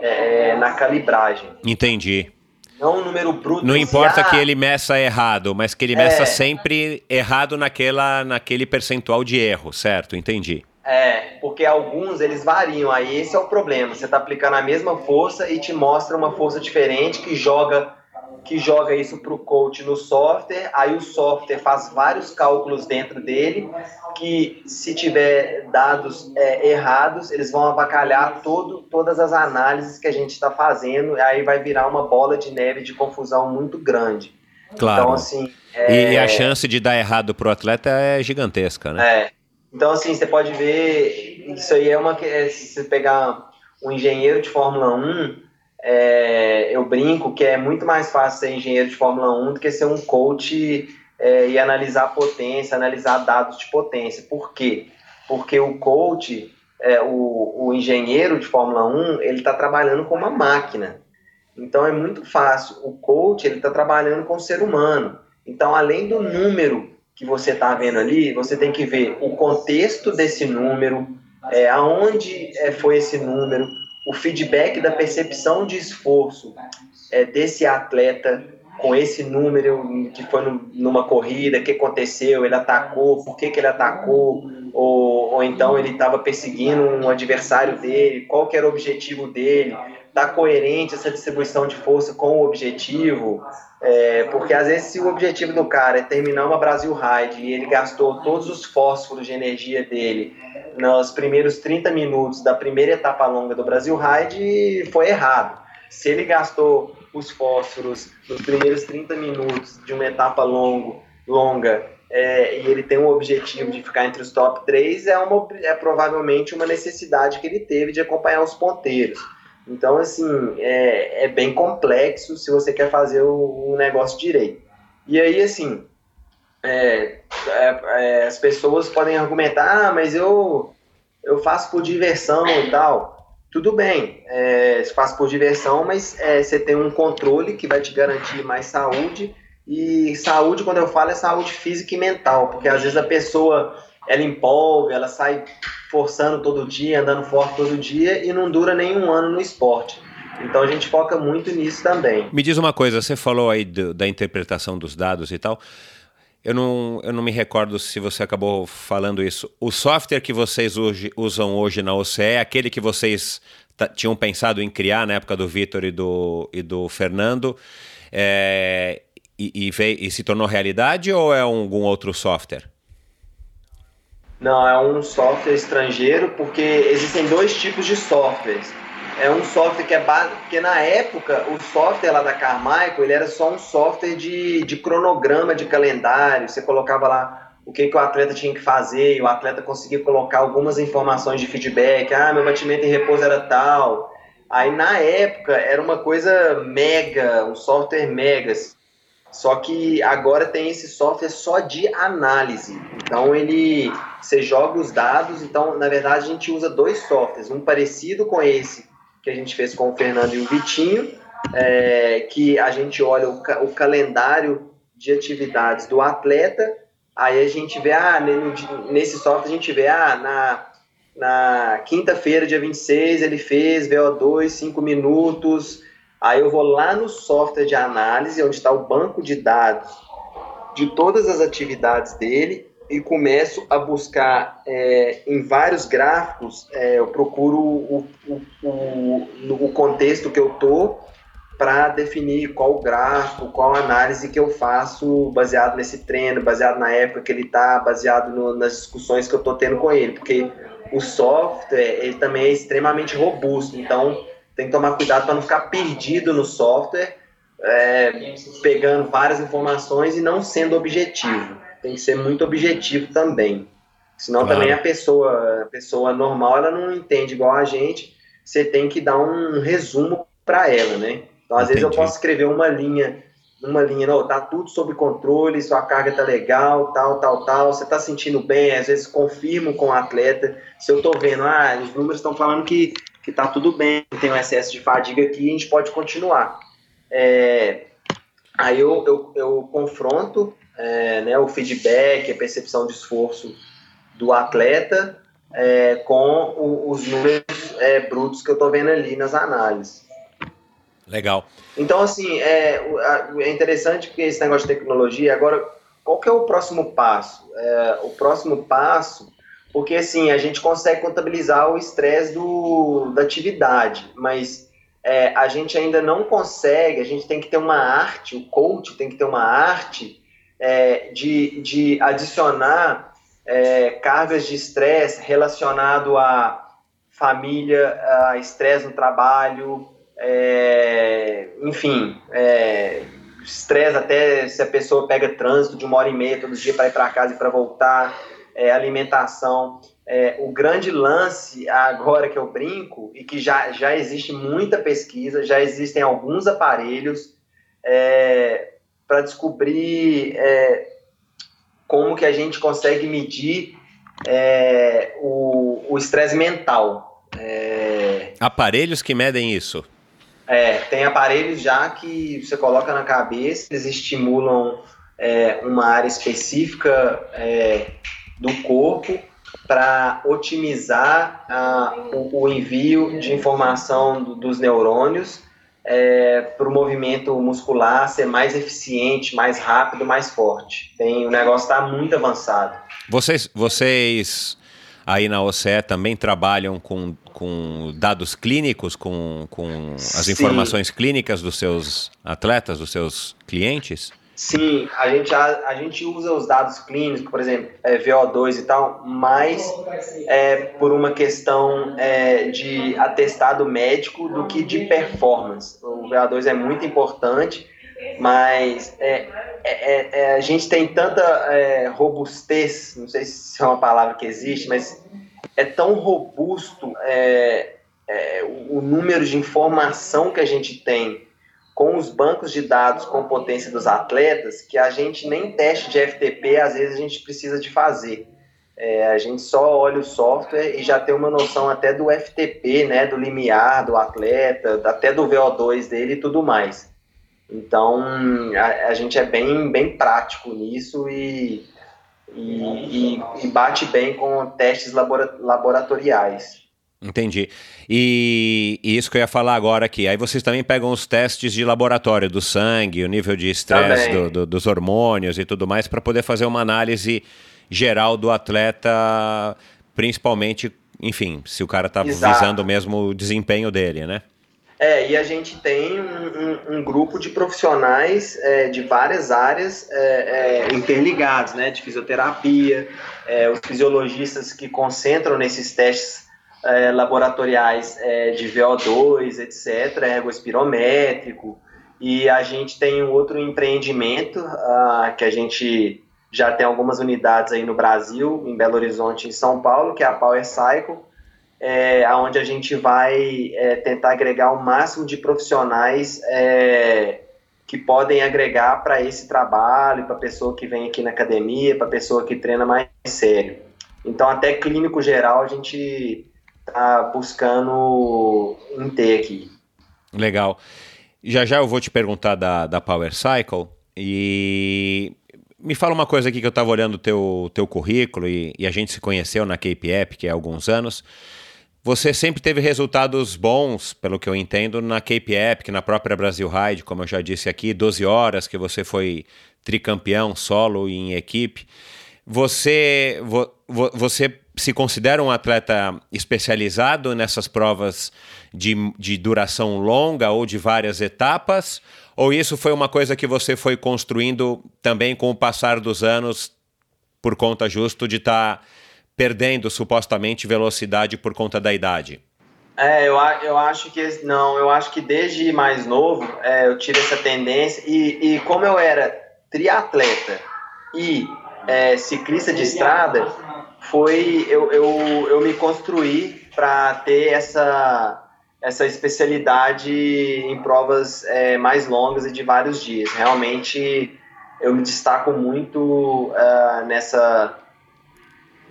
é, na calibragem. Entendi. Não um número bruto. Não importa que ele meça errado, mas que ele meça é, sempre errado naquela, naquele percentual de erro, certo? Entendi. É, porque alguns eles variam, aí esse é o problema. Você está aplicando a mesma força e te mostra uma força diferente que joga que joga isso para o coach no software, aí o software faz vários cálculos dentro dele, que se tiver dados é, errados, eles vão avacalhar todo, todas as análises que a gente está fazendo, aí vai virar uma bola de neve de confusão muito grande. Claro. Então, assim, é... E a chance de dar errado para o atleta é gigantesca, né? É. Então, assim, você pode ver, isso aí é uma... É, se você pegar um engenheiro de Fórmula 1 é, eu brinco que é muito mais fácil ser engenheiro de Fórmula 1 do que ser um coach é, e analisar potência, analisar dados de potência. Por quê? Porque o coach, é, o, o engenheiro de Fórmula 1, ele está trabalhando com uma máquina. Então é muito fácil. O coach, ele está trabalhando com o ser humano. Então, além do número que você está vendo ali, você tem que ver o contexto desse número, é, aonde é, foi esse número, o feedback da percepção de esforço é, desse atleta com esse número que foi numa corrida, o que aconteceu, ele atacou, por que, que ele atacou, ou, ou então ele estava perseguindo um adversário dele, qual que era o objetivo dele, está coerente essa distribuição de força com o objetivo, é, porque às vezes se o objetivo do cara é terminar uma Brasil Ride e ele gastou todos os fósforos de energia dele nos primeiros 30 minutos da primeira etapa longa do Brasil Ride foi errado. Se ele gastou os fósforos nos primeiros 30 minutos de uma etapa longo, longa é, e ele tem o objetivo de ficar entre os top 3, é, uma, é provavelmente uma necessidade que ele teve de acompanhar os ponteiros. Então, assim, é, é bem complexo se você quer fazer o, o negócio direito. E aí, assim, é, é, é, as pessoas podem argumentar, ah, mas eu, eu faço por diversão e tal. Tudo bem, é, você faz por diversão, mas é, você tem um controle que vai te garantir mais saúde. E saúde, quando eu falo, é saúde física e mental, porque às vezes a pessoa ela empolga, ela sai forçando todo dia, andando forte todo dia e não dura nenhum ano no esporte. Então a gente foca muito nisso também. Me diz uma coisa, você falou aí do, da interpretação dos dados e tal. Eu não, eu não me recordo se você acabou falando isso. O software que vocês hoje, usam hoje na OCE é aquele que vocês tinham pensado em criar na época do Vitor e do, e do Fernando é, e, e, veio, e, se tornou realidade ou é algum outro software? Não, é um software estrangeiro porque existem dois tipos de softwares é um software que é básico, porque na época o software lá da Carmichael ele era só um software de, de cronograma de calendário, você colocava lá o que, que o atleta tinha que fazer, e o atleta conseguia colocar algumas informações de feedback, ah, meu batimento em repouso era tal. Aí na época era uma coisa mega, um software mega. Só que agora tem esse software só de análise. Então ele você joga os dados, então na verdade a gente usa dois softwares, um parecido com esse que a gente fez com o Fernando e o Vitinho, é, que a gente olha o, o, calendário de atividades do atleta, aí a gente vê, ah, nesse software a gente vê, ah, na, na quinta-feira, dia 26, ele fez VO2 5 minutos, aí eu vou lá no software de análise, onde está o banco de dados de todas as atividades dele, e começo a buscar é, em vários gráficos, é, eu procuro o, o, o, o, contexto que eu tô para definir qual gráfico, qual análise que eu faço baseado nesse treino, baseado na época que ele está, baseado no, nas discussões que eu estou tendo com ele, porque o software ele também é extremamente robusto, então tem que tomar cuidado para não ficar perdido no software, é, pegando várias informações e não sendo objetivo tem que ser muito objetivo também. Senão claro. também a pessoa, a pessoa normal, ela não entende igual a gente. Você tem que dar um resumo para ela, né? Então, às Entendi. vezes eu posso escrever uma linha, uma linha, não, tá tudo sob controle, sua carga tá legal, tal, tal, tal, você tá sentindo bem, às vezes confirmo com o atleta, se eu tô vendo, ah, os números estão falando que, que tá tudo bem, tem um excesso de fadiga aqui, a gente pode continuar. É, aí eu, eu, eu confronto é, né, o feedback, a percepção de esforço do atleta é, com o, os números é, brutos que eu estou vendo ali nas análises. Legal. Então, assim, é, é interessante porque esse negócio de tecnologia, agora, qual que é o próximo passo? É, o próximo passo, porque assim, a gente consegue contabilizar o estresse da atividade, mas é, a gente ainda não consegue, a gente tem que ter uma arte, o coach tem que ter uma arte é, de, de adicionar é, cargas de estresse relacionado a família, a estresse no trabalho, é, enfim, é, estresse até se a pessoa pega trânsito de uma hora e meia todo dia para ir para casa e para voltar, é, alimentação. É, o grande lance agora que eu brinco e que já, já existe muita pesquisa, já existem alguns aparelhos é, para descobrir é, como que a gente consegue medir é, o estresse mental. É, aparelhos que medem isso? É, tem aparelhos já que você coloca na cabeça, eles estimulam é, uma área específica é, do corpo para otimizar a, o, o, envio de informação do, dos neurônios é, para o movimento muscular ser mais eficiente, mais rápido, mais forte. Tem, o negócio está muito avançado. Vocês, vocês aí na OCE também trabalham com, com dados clínicos, com, com as Sim. informações clínicas dos seus atletas, dos seus clientes? Sim, a gente, a, a gente usa os dados clínicos, por exemplo, é, VO2 e tal, mais é, por uma questão é, de atestado médico do que de performance. O VO2 é muito importante, mas é, é, é, é, a gente tem tanta robustez, não sei se é uma palavra que existe, mas é tão robusto o número de informação que a gente tem com os bancos de dados com potência dos atletas, que a gente nem teste de FTP às vezes a gente precisa de fazer. É, a gente só olha o software e já tem uma noção até do FTP, né, do limiar do atleta, até do VO2 dele e tudo mais. Então, a, a gente é bem, bem prático nisso e, e, e, e bate bem com testes laboratoriais. Entendi. E, e, isso que eu ia falar agora aqui. Aí vocês também pegam os testes de laboratório do sangue, o nível de estresse do, do, dos hormônios e tudo mais, para poder fazer uma análise geral do atleta, principalmente, enfim, se o cara está visando mesmo o desempenho dele, né? É, e a gente tem um, um, um grupo de profissionais é, de várias áreas é, é, interligados, né? De fisioterapia, é, os fisiologistas que concentram nesses testes é, laboratoriais é, de VO2, etc., ergospirométrico, e a gente tem um outro empreendimento uh, que a gente já tem algumas unidades aí no Brasil, em Belo Horizonte e em São Paulo, que é a Power Cycle, é, onde a gente vai é, tentar agregar o máximo de profissionais é, que podem agregar para esse trabalho, para a pessoa que vem aqui na academia, para a pessoa que treina mais sério. Então, até clínico geral, a gente tá buscando ter aqui. Legal. Já já eu vou te perguntar da, da Power Cycle e me fala uma coisa aqui que eu estava olhando o teu, teu currículo e, e, a gente se conheceu na Cape é há alguns anos. Você sempre teve resultados bons, pelo que eu entendo, na Cape App, na própria Brasil Ride, como eu já disse aqui, 12 horas que você foi tricampeão solo e em equipe. Você, vo, você se considera um atleta especializado nessas provas de, de duração longa ou de várias etapas? Ou isso foi uma coisa que você foi construindo também com o passar dos anos, por conta justo de estar tá perdendo supostamente velocidade por conta da idade? É, eu, eu acho que não, eu acho que desde mais novo é, eu tive essa tendência e, e como eu era triatleta e é, ciclista de estrada, foi eu, eu, eu me construí para ter essa, essa especialidade em provas é, mais longas e de vários dias. Realmente eu me destaco muito uh, nessa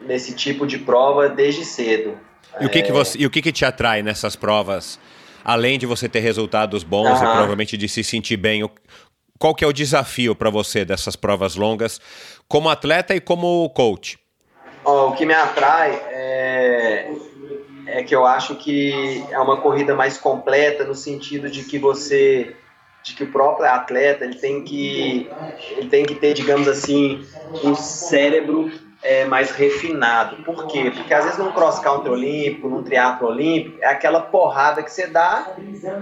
nesse tipo de prova desde cedo. E o que, que você, e o que, que te atrai nessas provas? Além de você ter resultados bons e provavelmente de se sentir bem, qual que é o desafio para você dessas provas longas, como atleta e como coach? O que me atrai é, é que eu acho que é uma corrida mais completa no sentido de que você de que o próprio atleta ele tem que ele tem que ter digamos assim um cérebro é, mais refinado. Por quê? Porque às vezes num cross country olímpico, num triatlo olímpico, é aquela porrada que você dá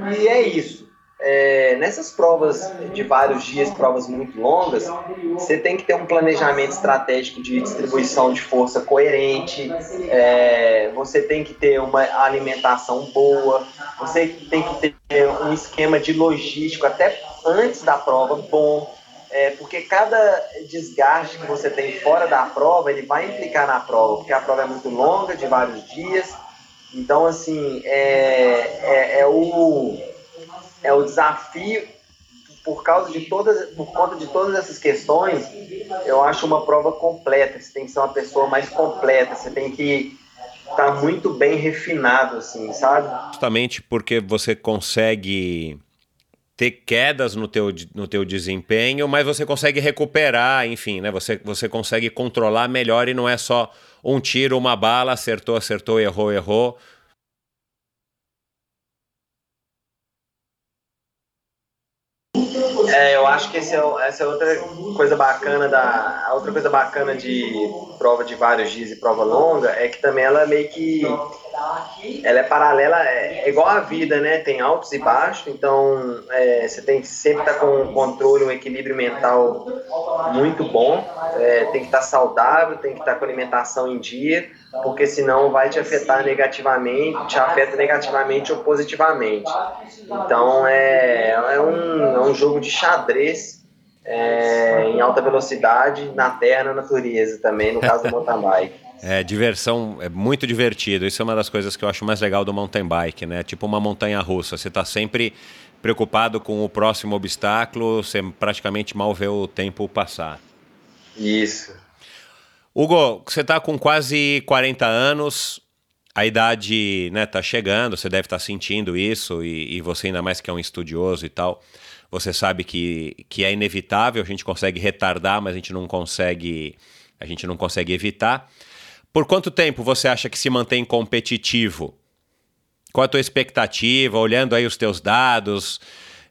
e é isso. É, nessas provas de vários dias, provas muito longas, você tem que ter um planejamento estratégico de distribuição de força coerente, é, você tem que ter uma alimentação boa, você tem que ter um esquema de logístico até antes da prova bom, é, porque cada desgaste que você tem fora da prova, ele vai implicar na prova, porque a prova é muito longa, de vários dias, então assim, é, é, é o é o desafio por causa de todas, por conta de todas essas questões, eu acho uma prova completa. Você tem que ser uma pessoa mais completa. Você tem que estar tá muito bem refinado, assim, sabe? Justamente porque você consegue ter quedas no teu, no teu desempenho, mas você consegue recuperar, enfim, né? Você, você consegue controlar melhor e não é só um tiro, uma bala, acertou, acertou, errou, errou. É, eu acho que é, essa é outra coisa bacana da a outra coisa bacana de prova de vários dias e prova longa é que também ela meio que ela é paralela, é, igual a vida, né? Tem altos e baixos, então é, você tem que sempre estar tá com um controle, um equilíbrio mental muito bom, é, tem que estar tá saudável, tem que estar tá com alimentação em dia, porque senão vai te afetar negativamente, te afeta negativamente ou positivamente. Então é, é, um, é um jogo de xadrez é, em alta velocidade, na terra, na natureza também, no caso do mountain bike. É, diversão, é muito divertido. Isso é uma das coisas que eu acho mais legal do mountain bike, né? Tipo uma montanha russa. Você está sempre preocupado com o próximo obstáculo, você praticamente mal vê o tempo passar. Isso. Hugo, você está com quase 40 anos, a idade né, tá chegando, você deve estar tá sentindo isso, e, e, você ainda mais que é um estudioso e tal, você sabe que, que é inevitável, a gente consegue retardar, mas a gente não consegue, a gente não consegue evitar. Por quanto tempo você acha que se mantém competitivo? Qual a tua expectativa, olhando aí os teus dados?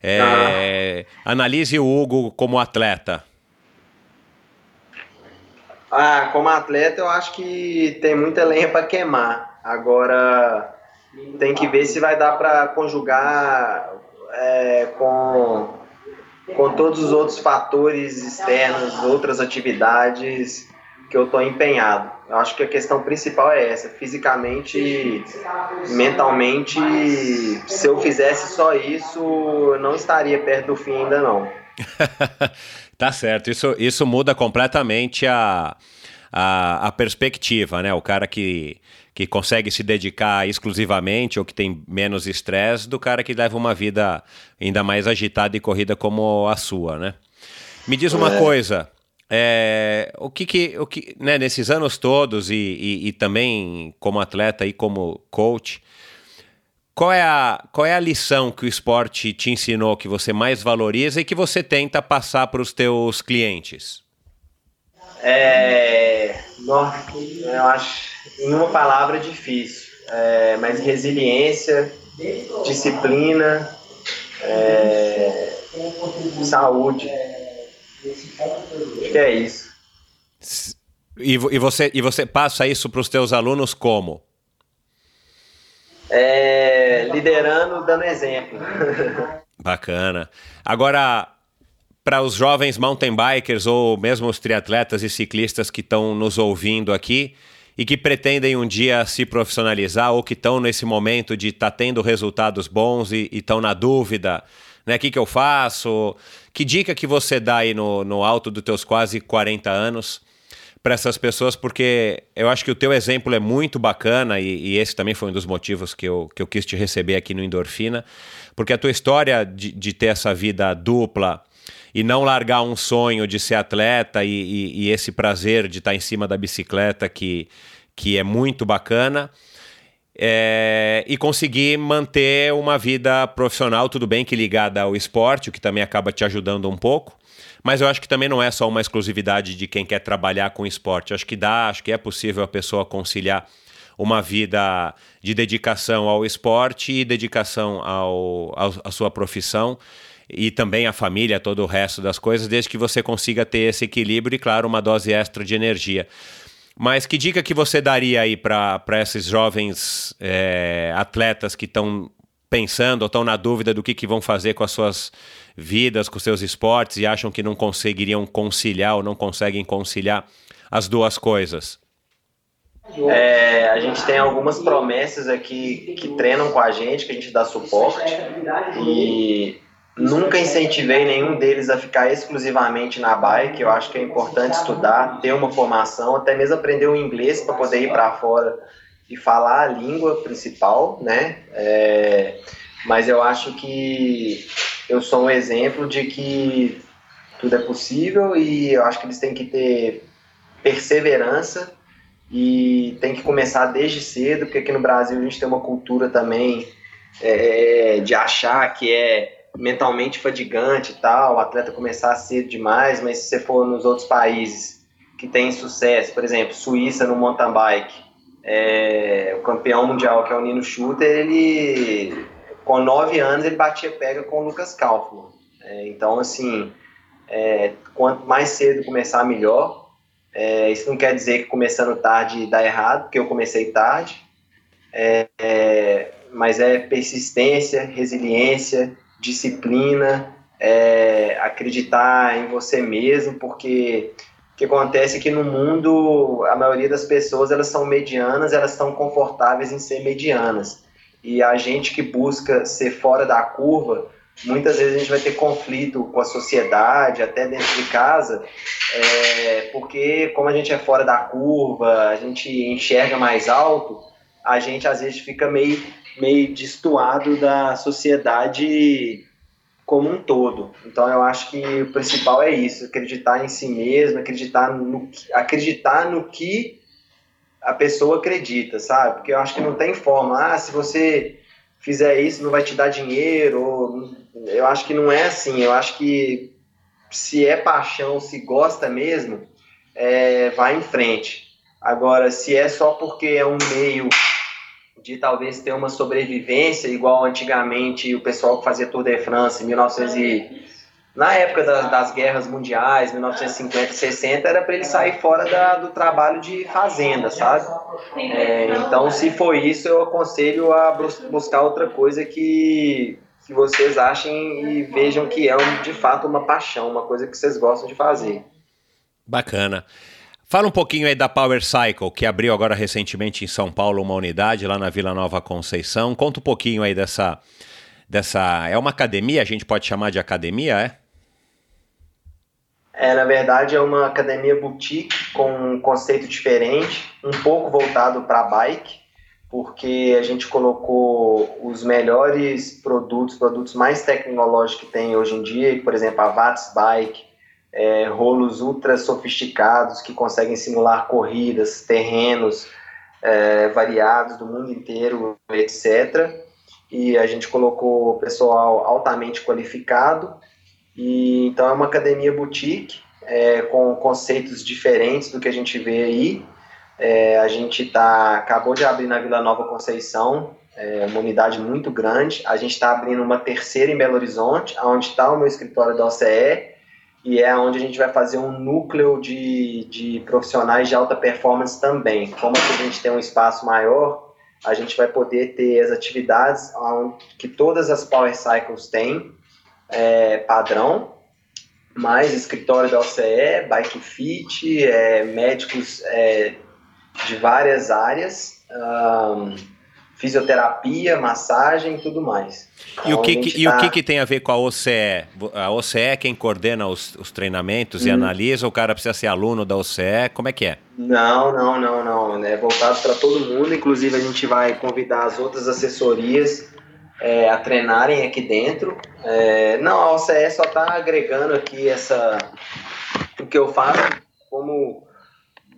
É, ah. Analise o Hugo como atleta. Ah, como atleta eu acho que tem muita lenha para queimar. Agora tem que ver se vai dar para conjugar é, com, com todos os outros fatores externos, outras atividades que eu estou empenhado. Eu acho que a questão principal é essa, fisicamente, mentalmente, se eu fizesse só isso, eu não estaria perto do fim ainda não. tá certo, isso, isso muda completamente a, a, a perspectiva, né? O cara que, que consegue se dedicar exclusivamente ou que tem menos estresse do cara que leva uma vida ainda mais agitada e corrida como a sua, né? Me diz uma é. coisa, é, o que que, o que né, nesses anos todos e, e, e, também como atleta e como coach, qual é, a, qual é a lição que o esporte te ensinou que você mais valoriza e que você tenta passar para os teus clientes? É, eu acho, em uma palavra, difícil, é, mas resiliência, disciplina, é, saúde. Acho que é isso. E, e, você, e você passa isso para os teus alunos como? É, liderando, dando exemplo. Bacana. Agora, para os jovens mountain bikers ou mesmo os triatletas e ciclistas que estão nos ouvindo aqui e que pretendem um dia se profissionalizar ou que estão nesse momento de estar tá tendo resultados bons e estão na dúvida né? O que, que eu faço? Que dica que você dá aí no, no alto dos teus quase 40 anos para essas pessoas? Porque eu acho que o teu exemplo é muito bacana e, e, esse também foi um dos motivos que eu, que eu quis te receber aqui no Endorfina, porque a tua história de, de ter essa vida dupla e não largar um sonho de ser atleta e, e, e esse prazer de estar em cima da bicicleta que, que é muito bacana é, e conseguir manter uma vida profissional, tudo bem que ligada ao esporte, o que também acaba te ajudando um pouco. Mas eu acho que também não é só uma exclusividade de quem quer trabalhar com esporte. Acho que dá, acho que é possível a pessoa conciliar uma vida de dedicação ao esporte e dedicação ao, ao, à sua profissão e também a família, todo o resto das coisas, desde que você consiga ter esse equilíbrio e, claro, uma dose extra de energia. Mas que dica que você daria aí para esses jovens é, atletas que estão pensando ou estão na dúvida do que, que vão fazer com as suas vidas, com seus esportes e acham que não conseguiriam conciliar ou não conseguem conciliar as duas coisas? É, a gente tem algumas promessas aqui que treinam com a gente, que a gente dá suporte. E Nunca incentivei nenhum deles a ficar exclusivamente na bike. Eu acho que é importante estudar, ter uma formação, até mesmo aprender o inglês para poder ir para fora e falar a língua principal, né? É, mas eu acho que eu sou um exemplo de que tudo é possível e eu acho que eles têm que ter perseverança e tem que começar desde cedo, porque aqui no Brasil a gente tem uma cultura também é, de achar que é mentalmente fadigante e tal, o atleta começar cedo demais, mas se você for nos outros países que têm sucesso, por exemplo, Suíça no mountain bike, é, o campeão mundial que é o Nino Schutter, ele com nove anos ele batia pega com o Lucas Kaufmann. É, então assim, é, quanto mais cedo começar melhor. É, isso não quer dizer que começando tarde dá errado, porque eu comecei tarde. É, é, mas é persistência, resiliência, disciplina, é, acreditar em você mesmo, porque o que acontece é que no mundo a maioria das pessoas elas são medianas, elas estão confortáveis em ser medianas. E a gente que busca ser fora da curva, muitas vezes a gente vai ter conflito com a sociedade, até dentro de casa, é, porque como a gente é fora da curva, a gente enxerga mais alto, a gente às vezes fica meio meio destoado da sociedade como um todo. Então eu acho que o principal é isso, acreditar em si mesmo, acreditar no, acreditar no que a pessoa acredita, sabe? Porque eu acho que não tem forma, ah, se você fizer isso não vai te dar dinheiro, ou... eu acho que não é assim, eu acho que se é paixão, se gosta mesmo, é, vai em frente. Agora, se é só porque é um meio de talvez ter uma sobrevivência igual antigamente o pessoal que fazia Tour de France em 1900 e, na época das, das guerras mundiais, 1950, 60, era para ele sair fora da, do trabalho de fazenda, sabe? É, então, se for isso, eu aconselho a buscar outra coisa que, que vocês achem e vejam que é de fato uma paixão, uma coisa que vocês gostam de fazer. Bacana. Fala um pouquinho aí da Power Cycle, que abriu agora recentemente em São Paulo uma unidade lá na Vila Nova Conceição. Conta um pouquinho aí dessa. dessa é uma academia? A gente pode chamar de academia, é? É, na verdade é uma academia boutique com um conceito diferente, um pouco voltado para bike, porque a gente colocou os melhores produtos, produtos mais tecnológicos que tem hoje em dia, por exemplo, a Vats Bike, é, rolos ultra sofisticados que conseguem simular corridas, terrenos é, variados do mundo inteiro, etc. E a gente colocou pessoal altamente qualificado. E então é uma academia boutique é, com conceitos diferentes do que a gente vê aí. É, a gente tá, acabou de abrir na Vila Nova Conceição, é uma unidade muito grande. A gente está abrindo uma terceira em Belo Horizonte, onde está o meu escritório da OCE, e é onde a gente vai fazer um núcleo de, de profissionais de alta performance também. Como a gente tem um espaço maior, a gente vai poder ter as atividades que todas as Power Cycles têm, é, padrão, mais escritório da OCE, bike fit, é, médicos é, de várias áreas, um, fisioterapia, massagem e tudo mais. E, o, que, que e tá... o que, que, tem a ver com a OCE? A OCE é quem coordena os, os treinamentos hum. e analisa, o cara precisa ser aluno da OCE, como é que é? Não, não, não, não. É voltado para todo mundo, inclusive a gente vai convidar as outras assessorias é, a treinarem aqui dentro. É, não, a OCE só está agregando aqui essa o que eu faço como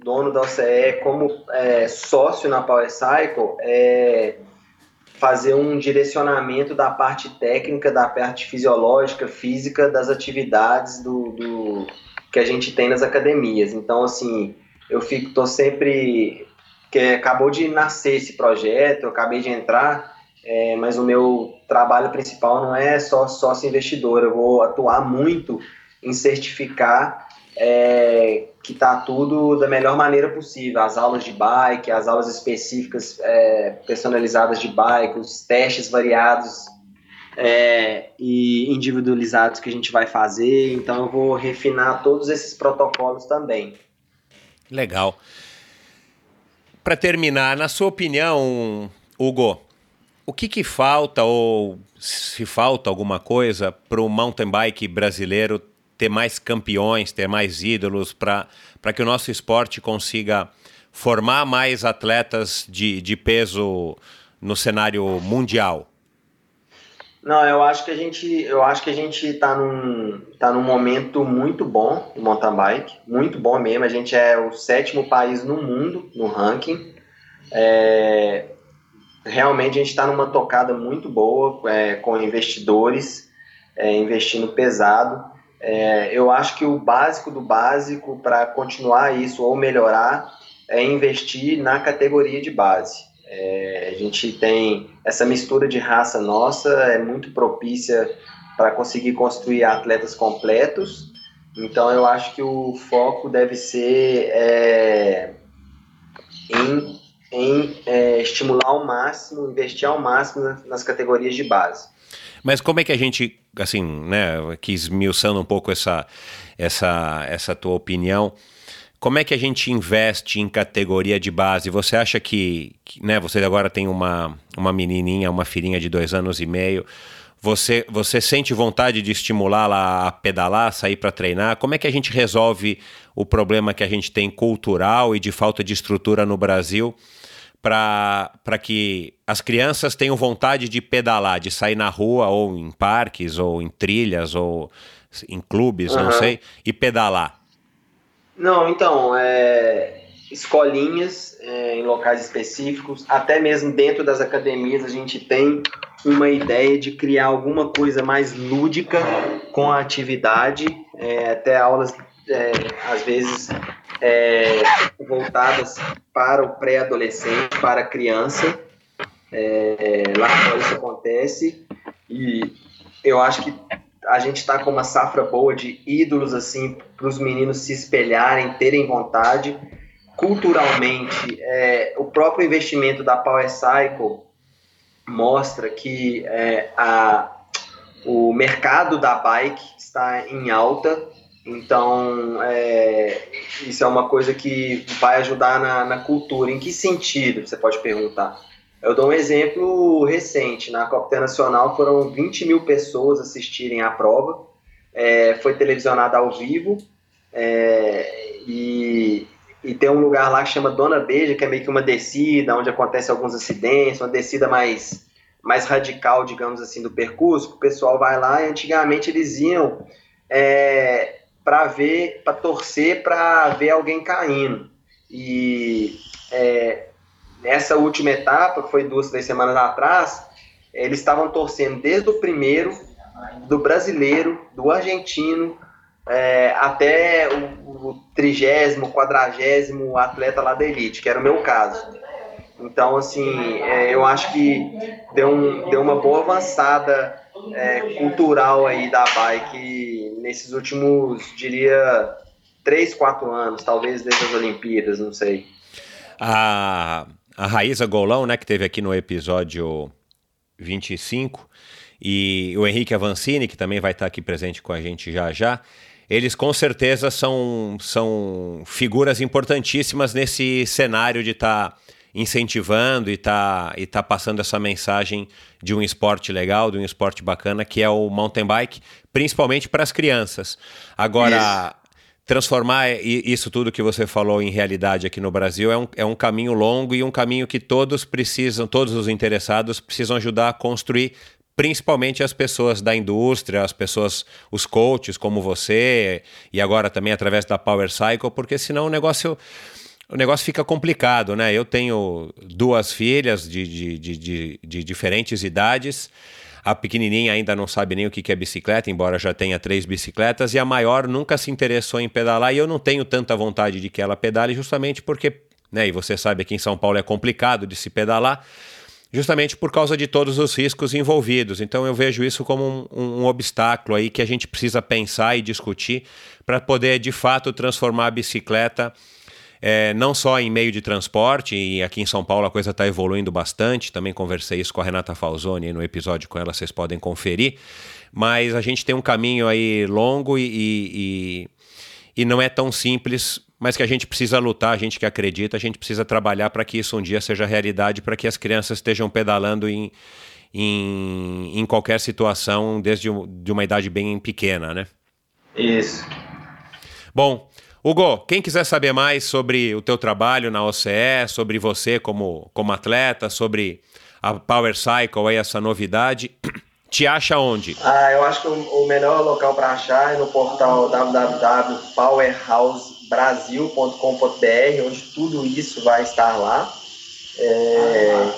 dono da OCE, como é, sócio na Power Cycle, é fazer um direcionamento da parte técnica, da parte fisiológica, física das atividades do, do que a gente tem nas academias. Então, assim, eu fico, tô sempre que acabou de nascer esse projeto, eu acabei de entrar, é, mas o meu trabalho principal não é só sócio investidor, eu vou atuar muito em certificar é, que está tudo da melhor maneira possível. As aulas de bike, as aulas específicas é, personalizadas de bike, os testes variados é, e individualizados que a gente vai fazer. Então eu vou refinar todos esses protocolos também. Legal. Para terminar, na sua opinião, Hugo, o que, que falta ou se falta alguma coisa para o mountain bike brasileiro ter mais campeões, ter mais ídolos, para que o nosso esporte consiga formar mais atletas de, de peso no cenário mundial? Não, eu acho que a gente, eu acho que a gente está num, tá num momento muito bom no mountain bike, muito bom mesmo. A gente é o sétimo país no mundo no ranking. É, realmente a gente está numa tocada muito boa é, com investidores é, investindo pesado. É, eu acho que o básico do básico para continuar isso ou melhorar é investir na categoria de base. É, a gente tem essa mistura de raça nossa, é muito propícia para conseguir construir atletas completos. Então eu acho que o foco deve ser é, em, em é, estimular ao máximo, investir ao máximo nas categorias de base. Mas como é que a gente, assim, né, aqui esmiuçando um pouco essa, essa, essa tua opinião, como é que a gente investe em categoria de base? Você acha que, que, né, você agora tem uma, uma menininha, uma filhinha de dois anos e meio, você, você sente vontade de estimulá-la a pedalar, sair para treinar? Como é que a gente resolve o problema que a gente tem cultural e de falta de estrutura no Brasil? Para que as crianças tenham vontade de pedalar, de sair na rua, ou em parques, ou em trilhas, ou em clubes, uhum. não sei, e pedalar? Não, então, é, escolinhas é, em locais específicos, até mesmo dentro das academias, a gente tem uma ideia de criar alguma coisa mais lúdica com a atividade, é, até aulas, é, às vezes, é, voltadas para o pré-adolescente, para a criança. É, lá fora isso acontece e eu acho que a gente está com uma safra boa de ídolos assim para os meninos se espelharem, terem vontade. Culturalmente, é, o próprio investimento da Power Cycle mostra que é, a, o mercado da bike está em alta então, é, isso é uma coisa que vai ajudar na, na, cultura. Em que sentido? Você pode perguntar. Eu dou um exemplo recente. Na Copa Internacional foram 20 mil pessoas assistirem à prova. É, foi televisionada ao vivo. É, e, e tem um lugar lá que chama Dona Beija, que é meio que uma descida, onde acontece alguns acidentes, uma descida mais, mais radical, digamos assim, do percurso. O pessoal vai lá e antigamente eles iam é, para ver, para torcer para ver alguém caindo. E é, nessa última etapa, que foi duas, três semanas atrás, eles estavam torcendo desde o primeiro, do brasileiro, do argentino, é, até o trigésimo, quadragésimo atleta lá da elite, que era o meu caso. Então, assim, é, eu acho que deu, um, deu uma boa avançada é, cultural aí da bike nesses últimos, diria, 3, 4 anos, talvez desde as Olimpíadas, não sei. A, a Raíza Golão, né, que teve aqui no episódio 25, e o Henrique Avancini, que também vai estar aqui presente com a gente já já, eles com certeza são, são figuras importantíssimas nesse cenário de estar. Tá incentivando e tá, e tá passando essa mensagem de um esporte legal, de um esporte bacana, que é o mountain bike, principalmente para as crianças. Agora, isso. transformar isso tudo que você falou em realidade aqui no Brasil é um, é um caminho longo e um caminho que todos precisam, todos os interessados precisam ajudar a construir principalmente as pessoas da indústria, as pessoas, os coaches como você, e agora também através da Power Cycle, porque senão o negócio o negócio fica complicado, né? Eu tenho duas filhas de, de, de, de, de diferentes idades. A pequenininha ainda não sabe nem o que é bicicleta, embora já tenha três bicicletas, e a maior nunca se interessou em pedalar, e eu não tenho tanta vontade de que ela pedale, justamente porque, né, e você sabe aqui em São Paulo é complicado de se pedalar, justamente por causa de todos os riscos envolvidos. Então eu vejo isso como um, um obstáculo aí que a gente precisa pensar e discutir para poder de fato transformar a bicicleta é, não só em meio de transporte, e aqui em São Paulo a coisa está evoluindo bastante, também conversei isso com a Renata Falzoni no episódio com ela, vocês podem conferir, mas a gente tem um caminho aí longo e, e, e não é tão simples, mas que a gente precisa lutar, a gente que acredita, a gente precisa trabalhar para que isso um dia seja realidade, para que as crianças estejam pedalando em, em, em qualquer situação, desde de uma idade bem pequena, né? Isso. Bom, Hugo, quem quiser saber mais sobre o teu trabalho na OCE, sobre você como, como atleta, sobre a Power Cycle, aí, essa novidade, te acha onde? Ah, eu acho que o, melhor local para achar é no portal www.powerhousebrasil.com.br, onde tudo isso vai estar lá. É,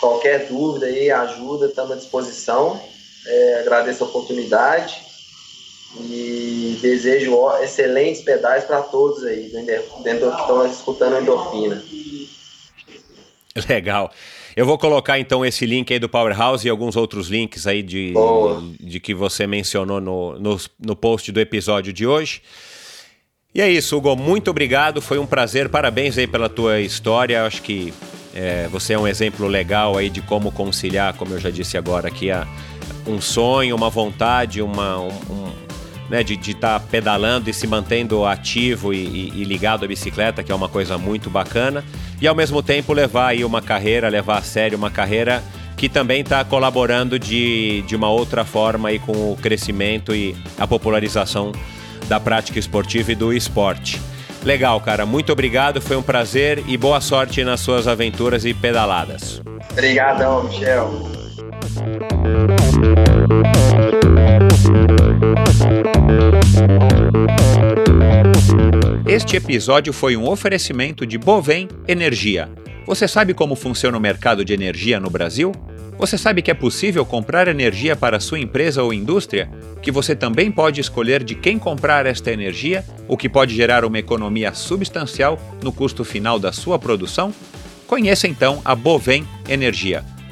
qualquer dúvida aí, ajuda, estamos à disposição. É, agradeço a oportunidade e desejo excelentes pedais para todos aí, dentro que estão escutando a endorfina. Legal. Eu vou colocar então esse link aí do Powerhouse e alguns outros links aí de, de que você mencionou no, no, no post do episódio de hoje. E é isso, Hugo. Muito obrigado. Foi um prazer. Parabéns aí pela tua história. Acho que é, você é um exemplo legal aí de como conciliar, como eu já disse agora aqui, a, um sonho, uma vontade, uma, um, né, de estar tá pedalando e se mantendo ativo e, e, e, ligado à bicicleta, que é uma coisa muito bacana, e ao mesmo tempo levar aí uma carreira, levar a sério uma carreira que também está colaborando de, de uma outra forma aí com o crescimento e a popularização da prática esportiva e do esporte. Legal, cara. Muito obrigado, foi um prazer e boa sorte nas suas aventuras e pedaladas. Obrigadão, Michel. Este episódio foi um oferecimento de Bovem Energia. Você sabe como funciona o mercado de energia no Brasil? Você sabe que é possível comprar energia para sua empresa ou indústria? Que você também pode escolher de quem comprar esta energia, o que pode gerar uma economia substancial no custo final da sua produção? Conheça então a Bovem Energia.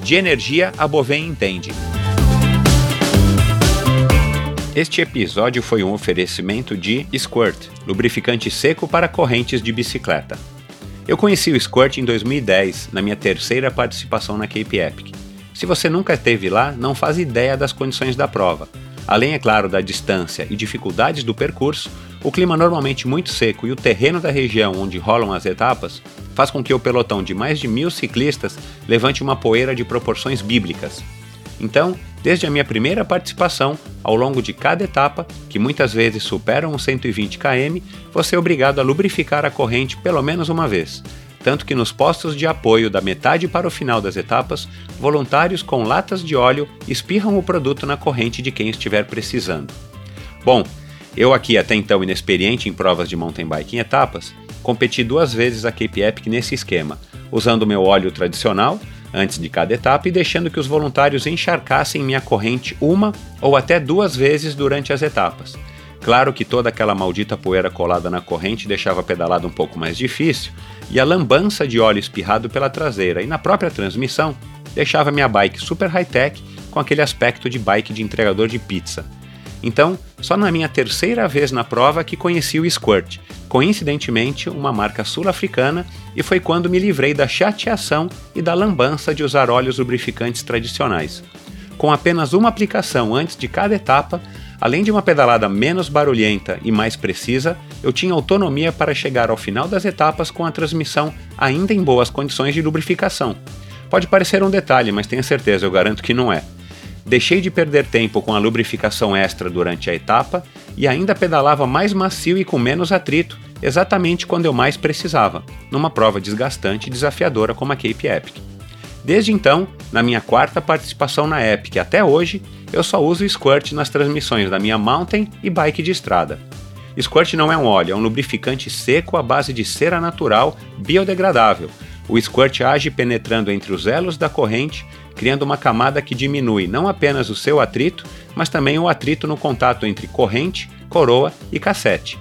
De energia, a Bovem entende. Este episódio foi um oferecimento de Squirt, lubrificante seco para correntes de bicicleta. Eu conheci o Squirt em 2010, na minha terceira participação na Cape Epic. Se você nunca esteve lá, não faz ideia das condições da prova. Além, é claro, da distância e dificuldades do percurso, o clima normalmente muito seco e o terreno da região onde rolam as etapas faz com que o pelotão de mais de mil ciclistas levante uma poeira de proporções bíblicas. Então, desde a minha primeira participação, ao longo de cada etapa, que muitas vezes superam os 120 km, você é obrigado a lubrificar a corrente pelo menos uma vez. Tanto que nos postos de apoio da metade para o final das etapas, voluntários com latas de óleo espirram o produto na corrente de quem estiver precisando. Bom, eu aqui até então inexperiente em provas de mountain bike em etapas, competi duas vezes a Cape Epic nesse esquema, usando meu óleo tradicional antes de cada etapa e deixando que os voluntários encharcassem minha corrente uma ou até duas vezes durante as etapas. Claro que toda aquela maldita poeira colada na corrente deixava a pedalada um pouco mais difícil, e a lambança de óleo espirrado pela traseira e na própria transmissão deixava minha bike super high-tech com aquele aspecto de bike de entregador de pizza. Então, só na minha terceira vez na prova que conheci o Squirt, coincidentemente uma marca sul-africana, e foi quando me livrei da chateação e da lambança de usar óleos lubrificantes tradicionais. Com apenas uma aplicação antes de cada etapa, Além de uma pedalada menos barulhenta e mais precisa, eu tinha autonomia para chegar ao final das etapas com a transmissão ainda em boas condições de lubrificação. Pode parecer um detalhe, mas tenha certeza, eu garanto que não é. Deixei de perder tempo com a lubrificação extra durante a etapa e ainda pedalava mais macio e com menos atrito, exatamente quando eu mais precisava, numa prova desgastante e desafiadora como a Cape Epic. Desde então, na minha quarta participação na Epic até hoje, eu só uso Squirt nas transmissões da minha mountain e bike de estrada. Squirt não é um óleo, é um lubrificante seco à base de cera natural biodegradável. O squirt age penetrando entre os elos da corrente, criando uma camada que diminui não apenas o seu atrito, mas também o atrito no contato entre corrente, coroa e cassete.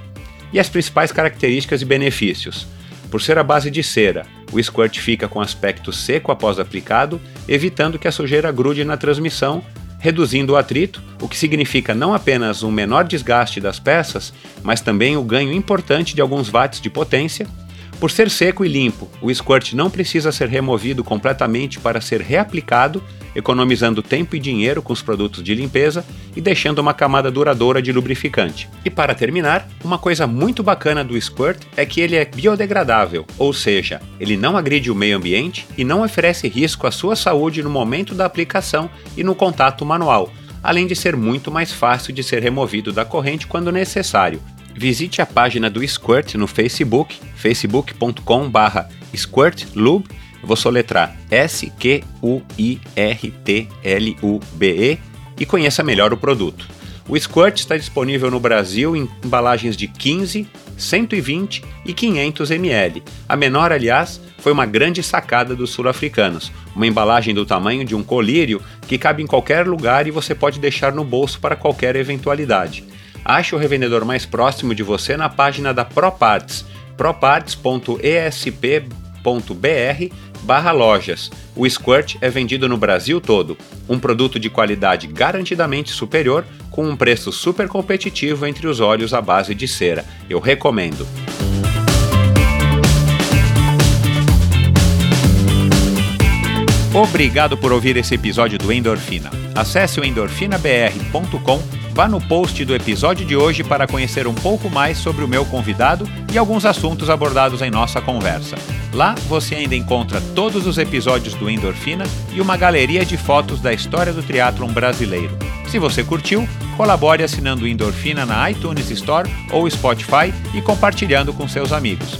E as principais características e benefícios. Por ser a base de cera, o squirt fica com aspecto seco após aplicado, evitando que a sujeira grude na transmissão, reduzindo o atrito, o que significa não apenas um menor desgaste das peças, mas também o ganho importante de alguns watts de potência por ser seco e limpo, o squirt não precisa ser removido completamente para ser reaplicado, economizando tempo e dinheiro com os produtos de limpeza e deixando uma camada duradoura de lubrificante. E para terminar, uma coisa muito bacana do squirt é que ele é biodegradável, ou seja, ele não agride o meio ambiente e não oferece risco à sua saúde no momento da aplicação e no contato manual, além de ser muito mais fácil de ser removido da corrente quando necessário, visite a página do Squirt no Facebook, facebook.com.br squirtlube, vou soletrar S-Q-U-I-R-T-L-U-B-E e conheça melhor o produto. O Squirt está disponível no Brasil em embalagens de 15, 120 e 500 ml. A menor, aliás, foi uma grande sacada dos sul-africanos, uma embalagem do tamanho de um colírio que cabe em qualquer lugar e você pode deixar no bolso para qualquer eventualidade. Ache o revendedor mais próximo de você na página da ProParts, proparts.esp.br barra lojas. O Squirt é vendido no Brasil todo, um produto de qualidade garantidamente superior, com um preço super competitivo entre os óleos à base de cera. Eu recomendo. Obrigado por ouvir esse episódio do Endorfina. Acesse o endorfinabr.com Vá no post do episódio de hoje para conhecer um pouco mais sobre o meu convidado e alguns assuntos abordados em nossa conversa. Lá você ainda encontra todos os episódios do Endorfina e uma galeria de fotos da história do triatlon brasileiro. Se você curtiu, colabore assinando o Endorfina na iTunes Store ou Spotify e compartilhando com seus amigos.